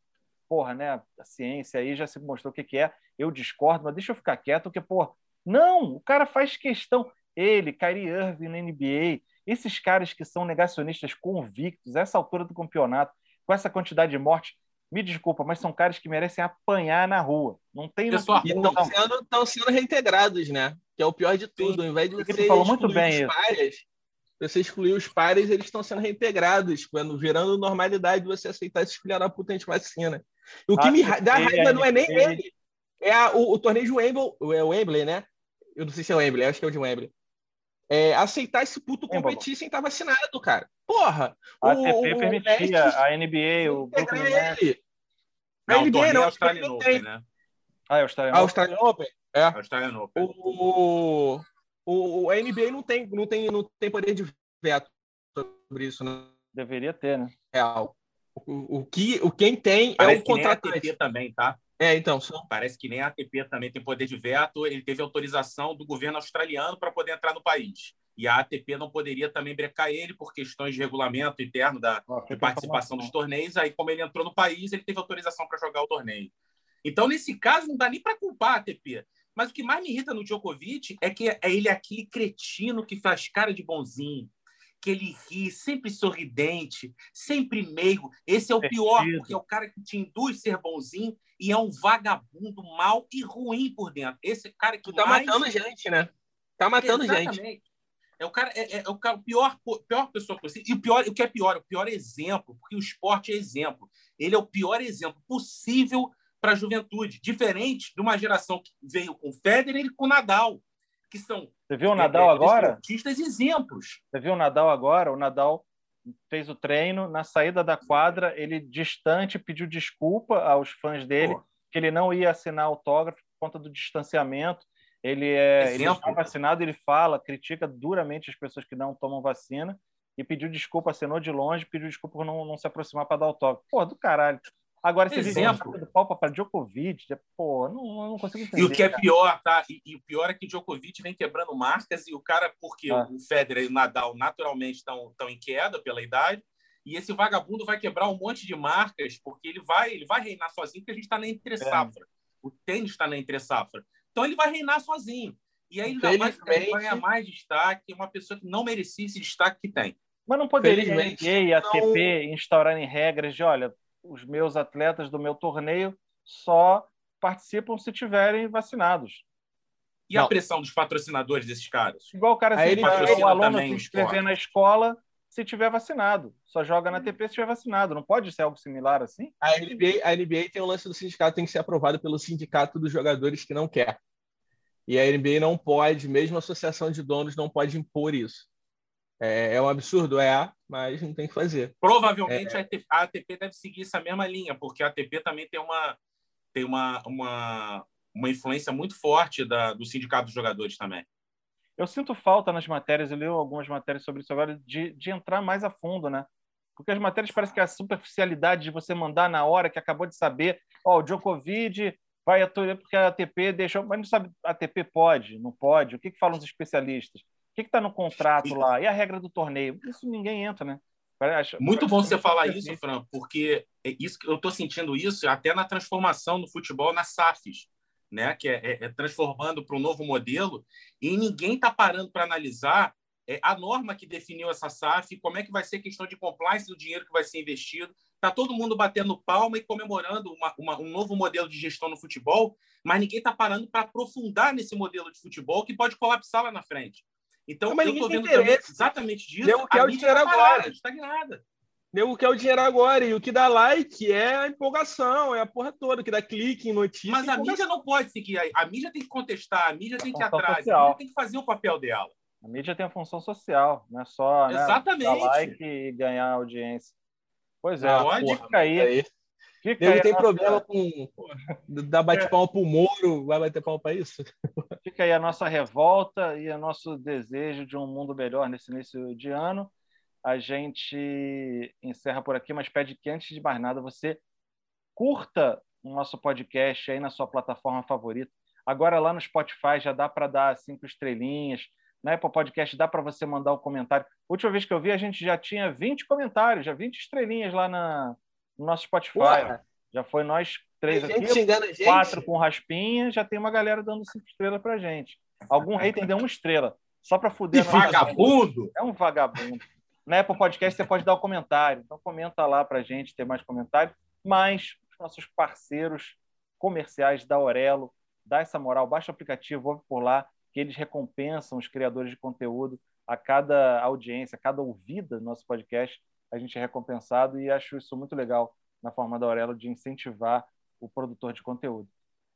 Porra, né? A ciência aí já se mostrou o que, que é. Eu discordo, mas deixa eu ficar quieto, porque, porra, não, o cara faz questão. Ele, Kyrie Irving na NBA, esses caras que são negacionistas convictos, a essa altura do campeonato, com essa quantidade de mortes, me desculpa, mas são caras que merecem apanhar na rua. Não tem Pessoal, E estão sendo, tão sendo reintegrados, né? Que é o pior de tudo. Ao invés de você falou muito bem os pares, você excluir os pares, eles estão sendo reintegrados, quando virando normalidade você aceitar esses filha da puta antivacina. O que Ah, me ra- dá raiva não é nem ele, é a- o, o torneio de Wembley, é o Wembley, né? Eu não sei se é o Wembley, acho que é o de Wembley. É, aceitar esse puto competir sem estar vacinado, cara. Porra! A o- ATP o permitia, Messi a NBA, o Brooklyn Nets. ele. A Não, o NBA não, Australian não Open, tem. né? Ah, é Austrália. A Australian Open? É. Australian Open. O, o, o- a NBA não tem, não, tem, não tem poder de veto sobre isso, na Deveria ter, né? real. O, o que, o quem tem Parece é o que nem a contratante. ATP também, tá? É, então, são Parece que nem a ATP também tem poder de veto. Ele teve autorização do governo australiano para poder entrar no país. E a ATP não poderia também brecar ele por questões de regulamento interno da, de participação dos torneios. Aí, como ele entrou no país, ele teve autorização para jogar o torneio. Então, nesse caso, não dá nem para culpar a ATP. Mas o que mais me irrita no Djokovic é que é ele aquele cretino que faz cara de bonzinho, que ele ri, sempre sorridente, sempre meigo. Esse é o pior, porque é o cara que te induz a ser bonzinho e é um vagabundo mau e ruim por dentro. Esse cara que Tu tá mais... matando gente, né? Tá matando gente. Exatamente. É o cara, é, é o cara, pior, pior pessoa possível. E o pior, o que é pior, o pior exemplo, porque o esporte é exemplo. Ele é o pior exemplo possível para a juventude, diferente de uma geração que veio com Federer e com Nadal, que são Você viu o Nadal é, agora? esportistas exemplos. Você viu o Nadal agora? O Nadal fez o treino, na saída da quadra, ele distante pediu desculpa aos fãs dele, Pô. que ele não ia assinar autógrafo por conta do distanciamento. Ele é ele está vacinado, ele fala, critica duramente as pessoas que não tomam vacina e pediu desculpa, acenou de longe, pediu desculpa por não, não se aproximar para dar autógrafo. Pô, do caralho. Agora, esse Exemplo. do pau para Djokovic, pô, não, não consigo entender. E o que é pior, tá? E, e o pior é que Djokovic vem quebrando marcas e o cara, porque Ah. o Federer e o Nadal naturalmente estão estão em queda pela idade, e esse vagabundo vai quebrar um monte de marcas, porque ele vai, ele vai reinar sozinho, porque a gente está na entre safra. O tênis está na entre safra. Então ele vai reinar sozinho. E aí ele ainda vai, ganhar mais destaque, uma pessoa que não merecia esse destaque que tem. Mas não poderia a NBA e a ATP instaurarem regras de, olha, os meus atletas do meu torneio só participam se tiverem vacinados. E a Não. pressão dos patrocinadores desses caras? Igual o cara se ele o aluno se inscrever na escola se tiver vacinado. Só joga na ATP se tiver vacinado. Não pode ser algo similar assim? A NBA, a NBA tem o lance do sindicato, tem que ser aprovado pelo sindicato dos jogadores que não quer. E a NBA não pode, mesmo a associação de donos não pode impor isso. É, é um absurdo, é, mas não tem que fazer. Provavelmente É. a ATP, a ATP deve seguir essa mesma linha, porque a ATP também tem uma, tem uma, uma, uma influência muito forte da, do sindicato dos jogadores também. Eu sinto falta nas matérias, eu li algumas matérias sobre isso agora, de, de entrar mais a fundo, né? Porque as matérias parecem que é a superficialidade de você mandar na hora que acabou de saber, ó, o Djokovic vai atuar porque a ATP deixou, mas não sabe, a ATP pode, não pode, o que, que falam os especialistas? O que está no contrato lá? E a regra do torneio? Isso ninguém entra, né? Parece- Muito bom você falar perfeito. isso, Fran, porque é isso que eu estou sentindo isso até na transformação do futebol nas SAFs, né? Que é, é- é transformando para um novo modelo e ninguém está parando para analisar é, a norma que definiu essa SAF, como é que vai ser a questão de compliance do dinheiro que vai ser investido. Está todo mundo batendo palma e comemorando uma- uma- um novo modelo de gestão no futebol, mas ninguém está parando para aprofundar nesse modelo de futebol que pode colapsar lá na frente. Então, Mas eu estou vendo também exatamente disso. Nego quer a o dinheiro tá parada, agora. estagnada. Nego quer o dinheiro agora, e o que dá like é a empolgação, é a porra toda, o que dá clique em notícia. Mas é a mídia não pode seguir. aí. A mídia tem que contestar, a mídia tem que ir atrás, a social. mídia tem que fazer o papel dela. A mídia tem a função social, não é só né, Exatamente. dar like e ganhar audiência. Pois é, pode. fica aí. aí. Fica Nego aí, tem nossa, problema com dar bate-palma pro Moro, vai bater palma pra isso? fica aí a nossa revolta e o nosso desejo de um mundo melhor nesse início de ano. A gente encerra por aqui, mas pede que, antes de mais nada, você curta o nosso podcast aí na sua plataforma favorita. Agora lá no Spotify já dá para dar cinco estrelinhas. Na Apple Podcast dá para você mandar um comentário. Última vez que eu vi, a gente já tinha 20 comentários, já 20 estrelinhas lá na, no nosso Spotify. Porra, Já foi nós três aqui, quatro com raspinha, já tem uma galera dando cinco estrelas pra gente. Algum hater deu uma estrela, só para Que fuder. vida. vagabundo! É um vagabundo. Na Apple Podcast você pode dar o comentário. Então comenta lá pra gente ter mais comentário. Mas os nossos parceiros comerciais da Aurelo, dá essa moral, baixa o aplicativo, ouve por lá, que eles recompensam os criadores de conteúdo a cada audiência, a cada ouvida do nosso podcast, a gente é recompensado e acho isso muito legal na forma da Aurelo de incentivar o produtor de conteúdo.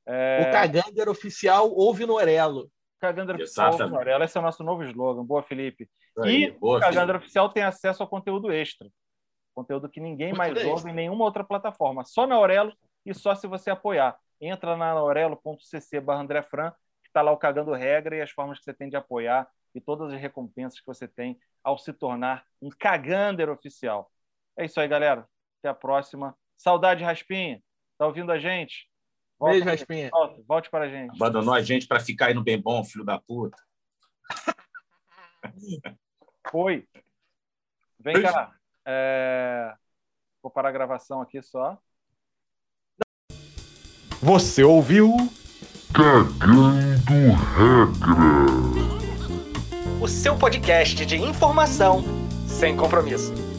É, O Cagander oficial ouve no Orelo. Cagandra Oficial, Exatamente. Aurelo, esse é o nosso novo slogan. Boa, Felipe. Aí, E boa, o filho. Oficial tem acesso ao conteúdo extra. Conteúdo que ninguém Muito mais bem. ouve em nenhuma outra plataforma. Só na Aurelo e só se você apoiar. Entra na aurelo.cc barra André Fran, que está lá o Cagando Regra e as formas que você tem de apoiar e todas as recompensas que você tem ao se tornar um Cagander Oficial. É isso aí, galera. Até a próxima. Saudade, Raspinha. Tá ouvindo a gente? Volta, Beijo, Raspinha. Volte, volte para a gente. Abandonou a gente para ficar aí no bem bom, filho da puta. Foi. Vem Beijo. cá. É, Vou parar a gravação aqui só. Você ouviu? Cagando regra. O seu podcast de informação sem compromisso.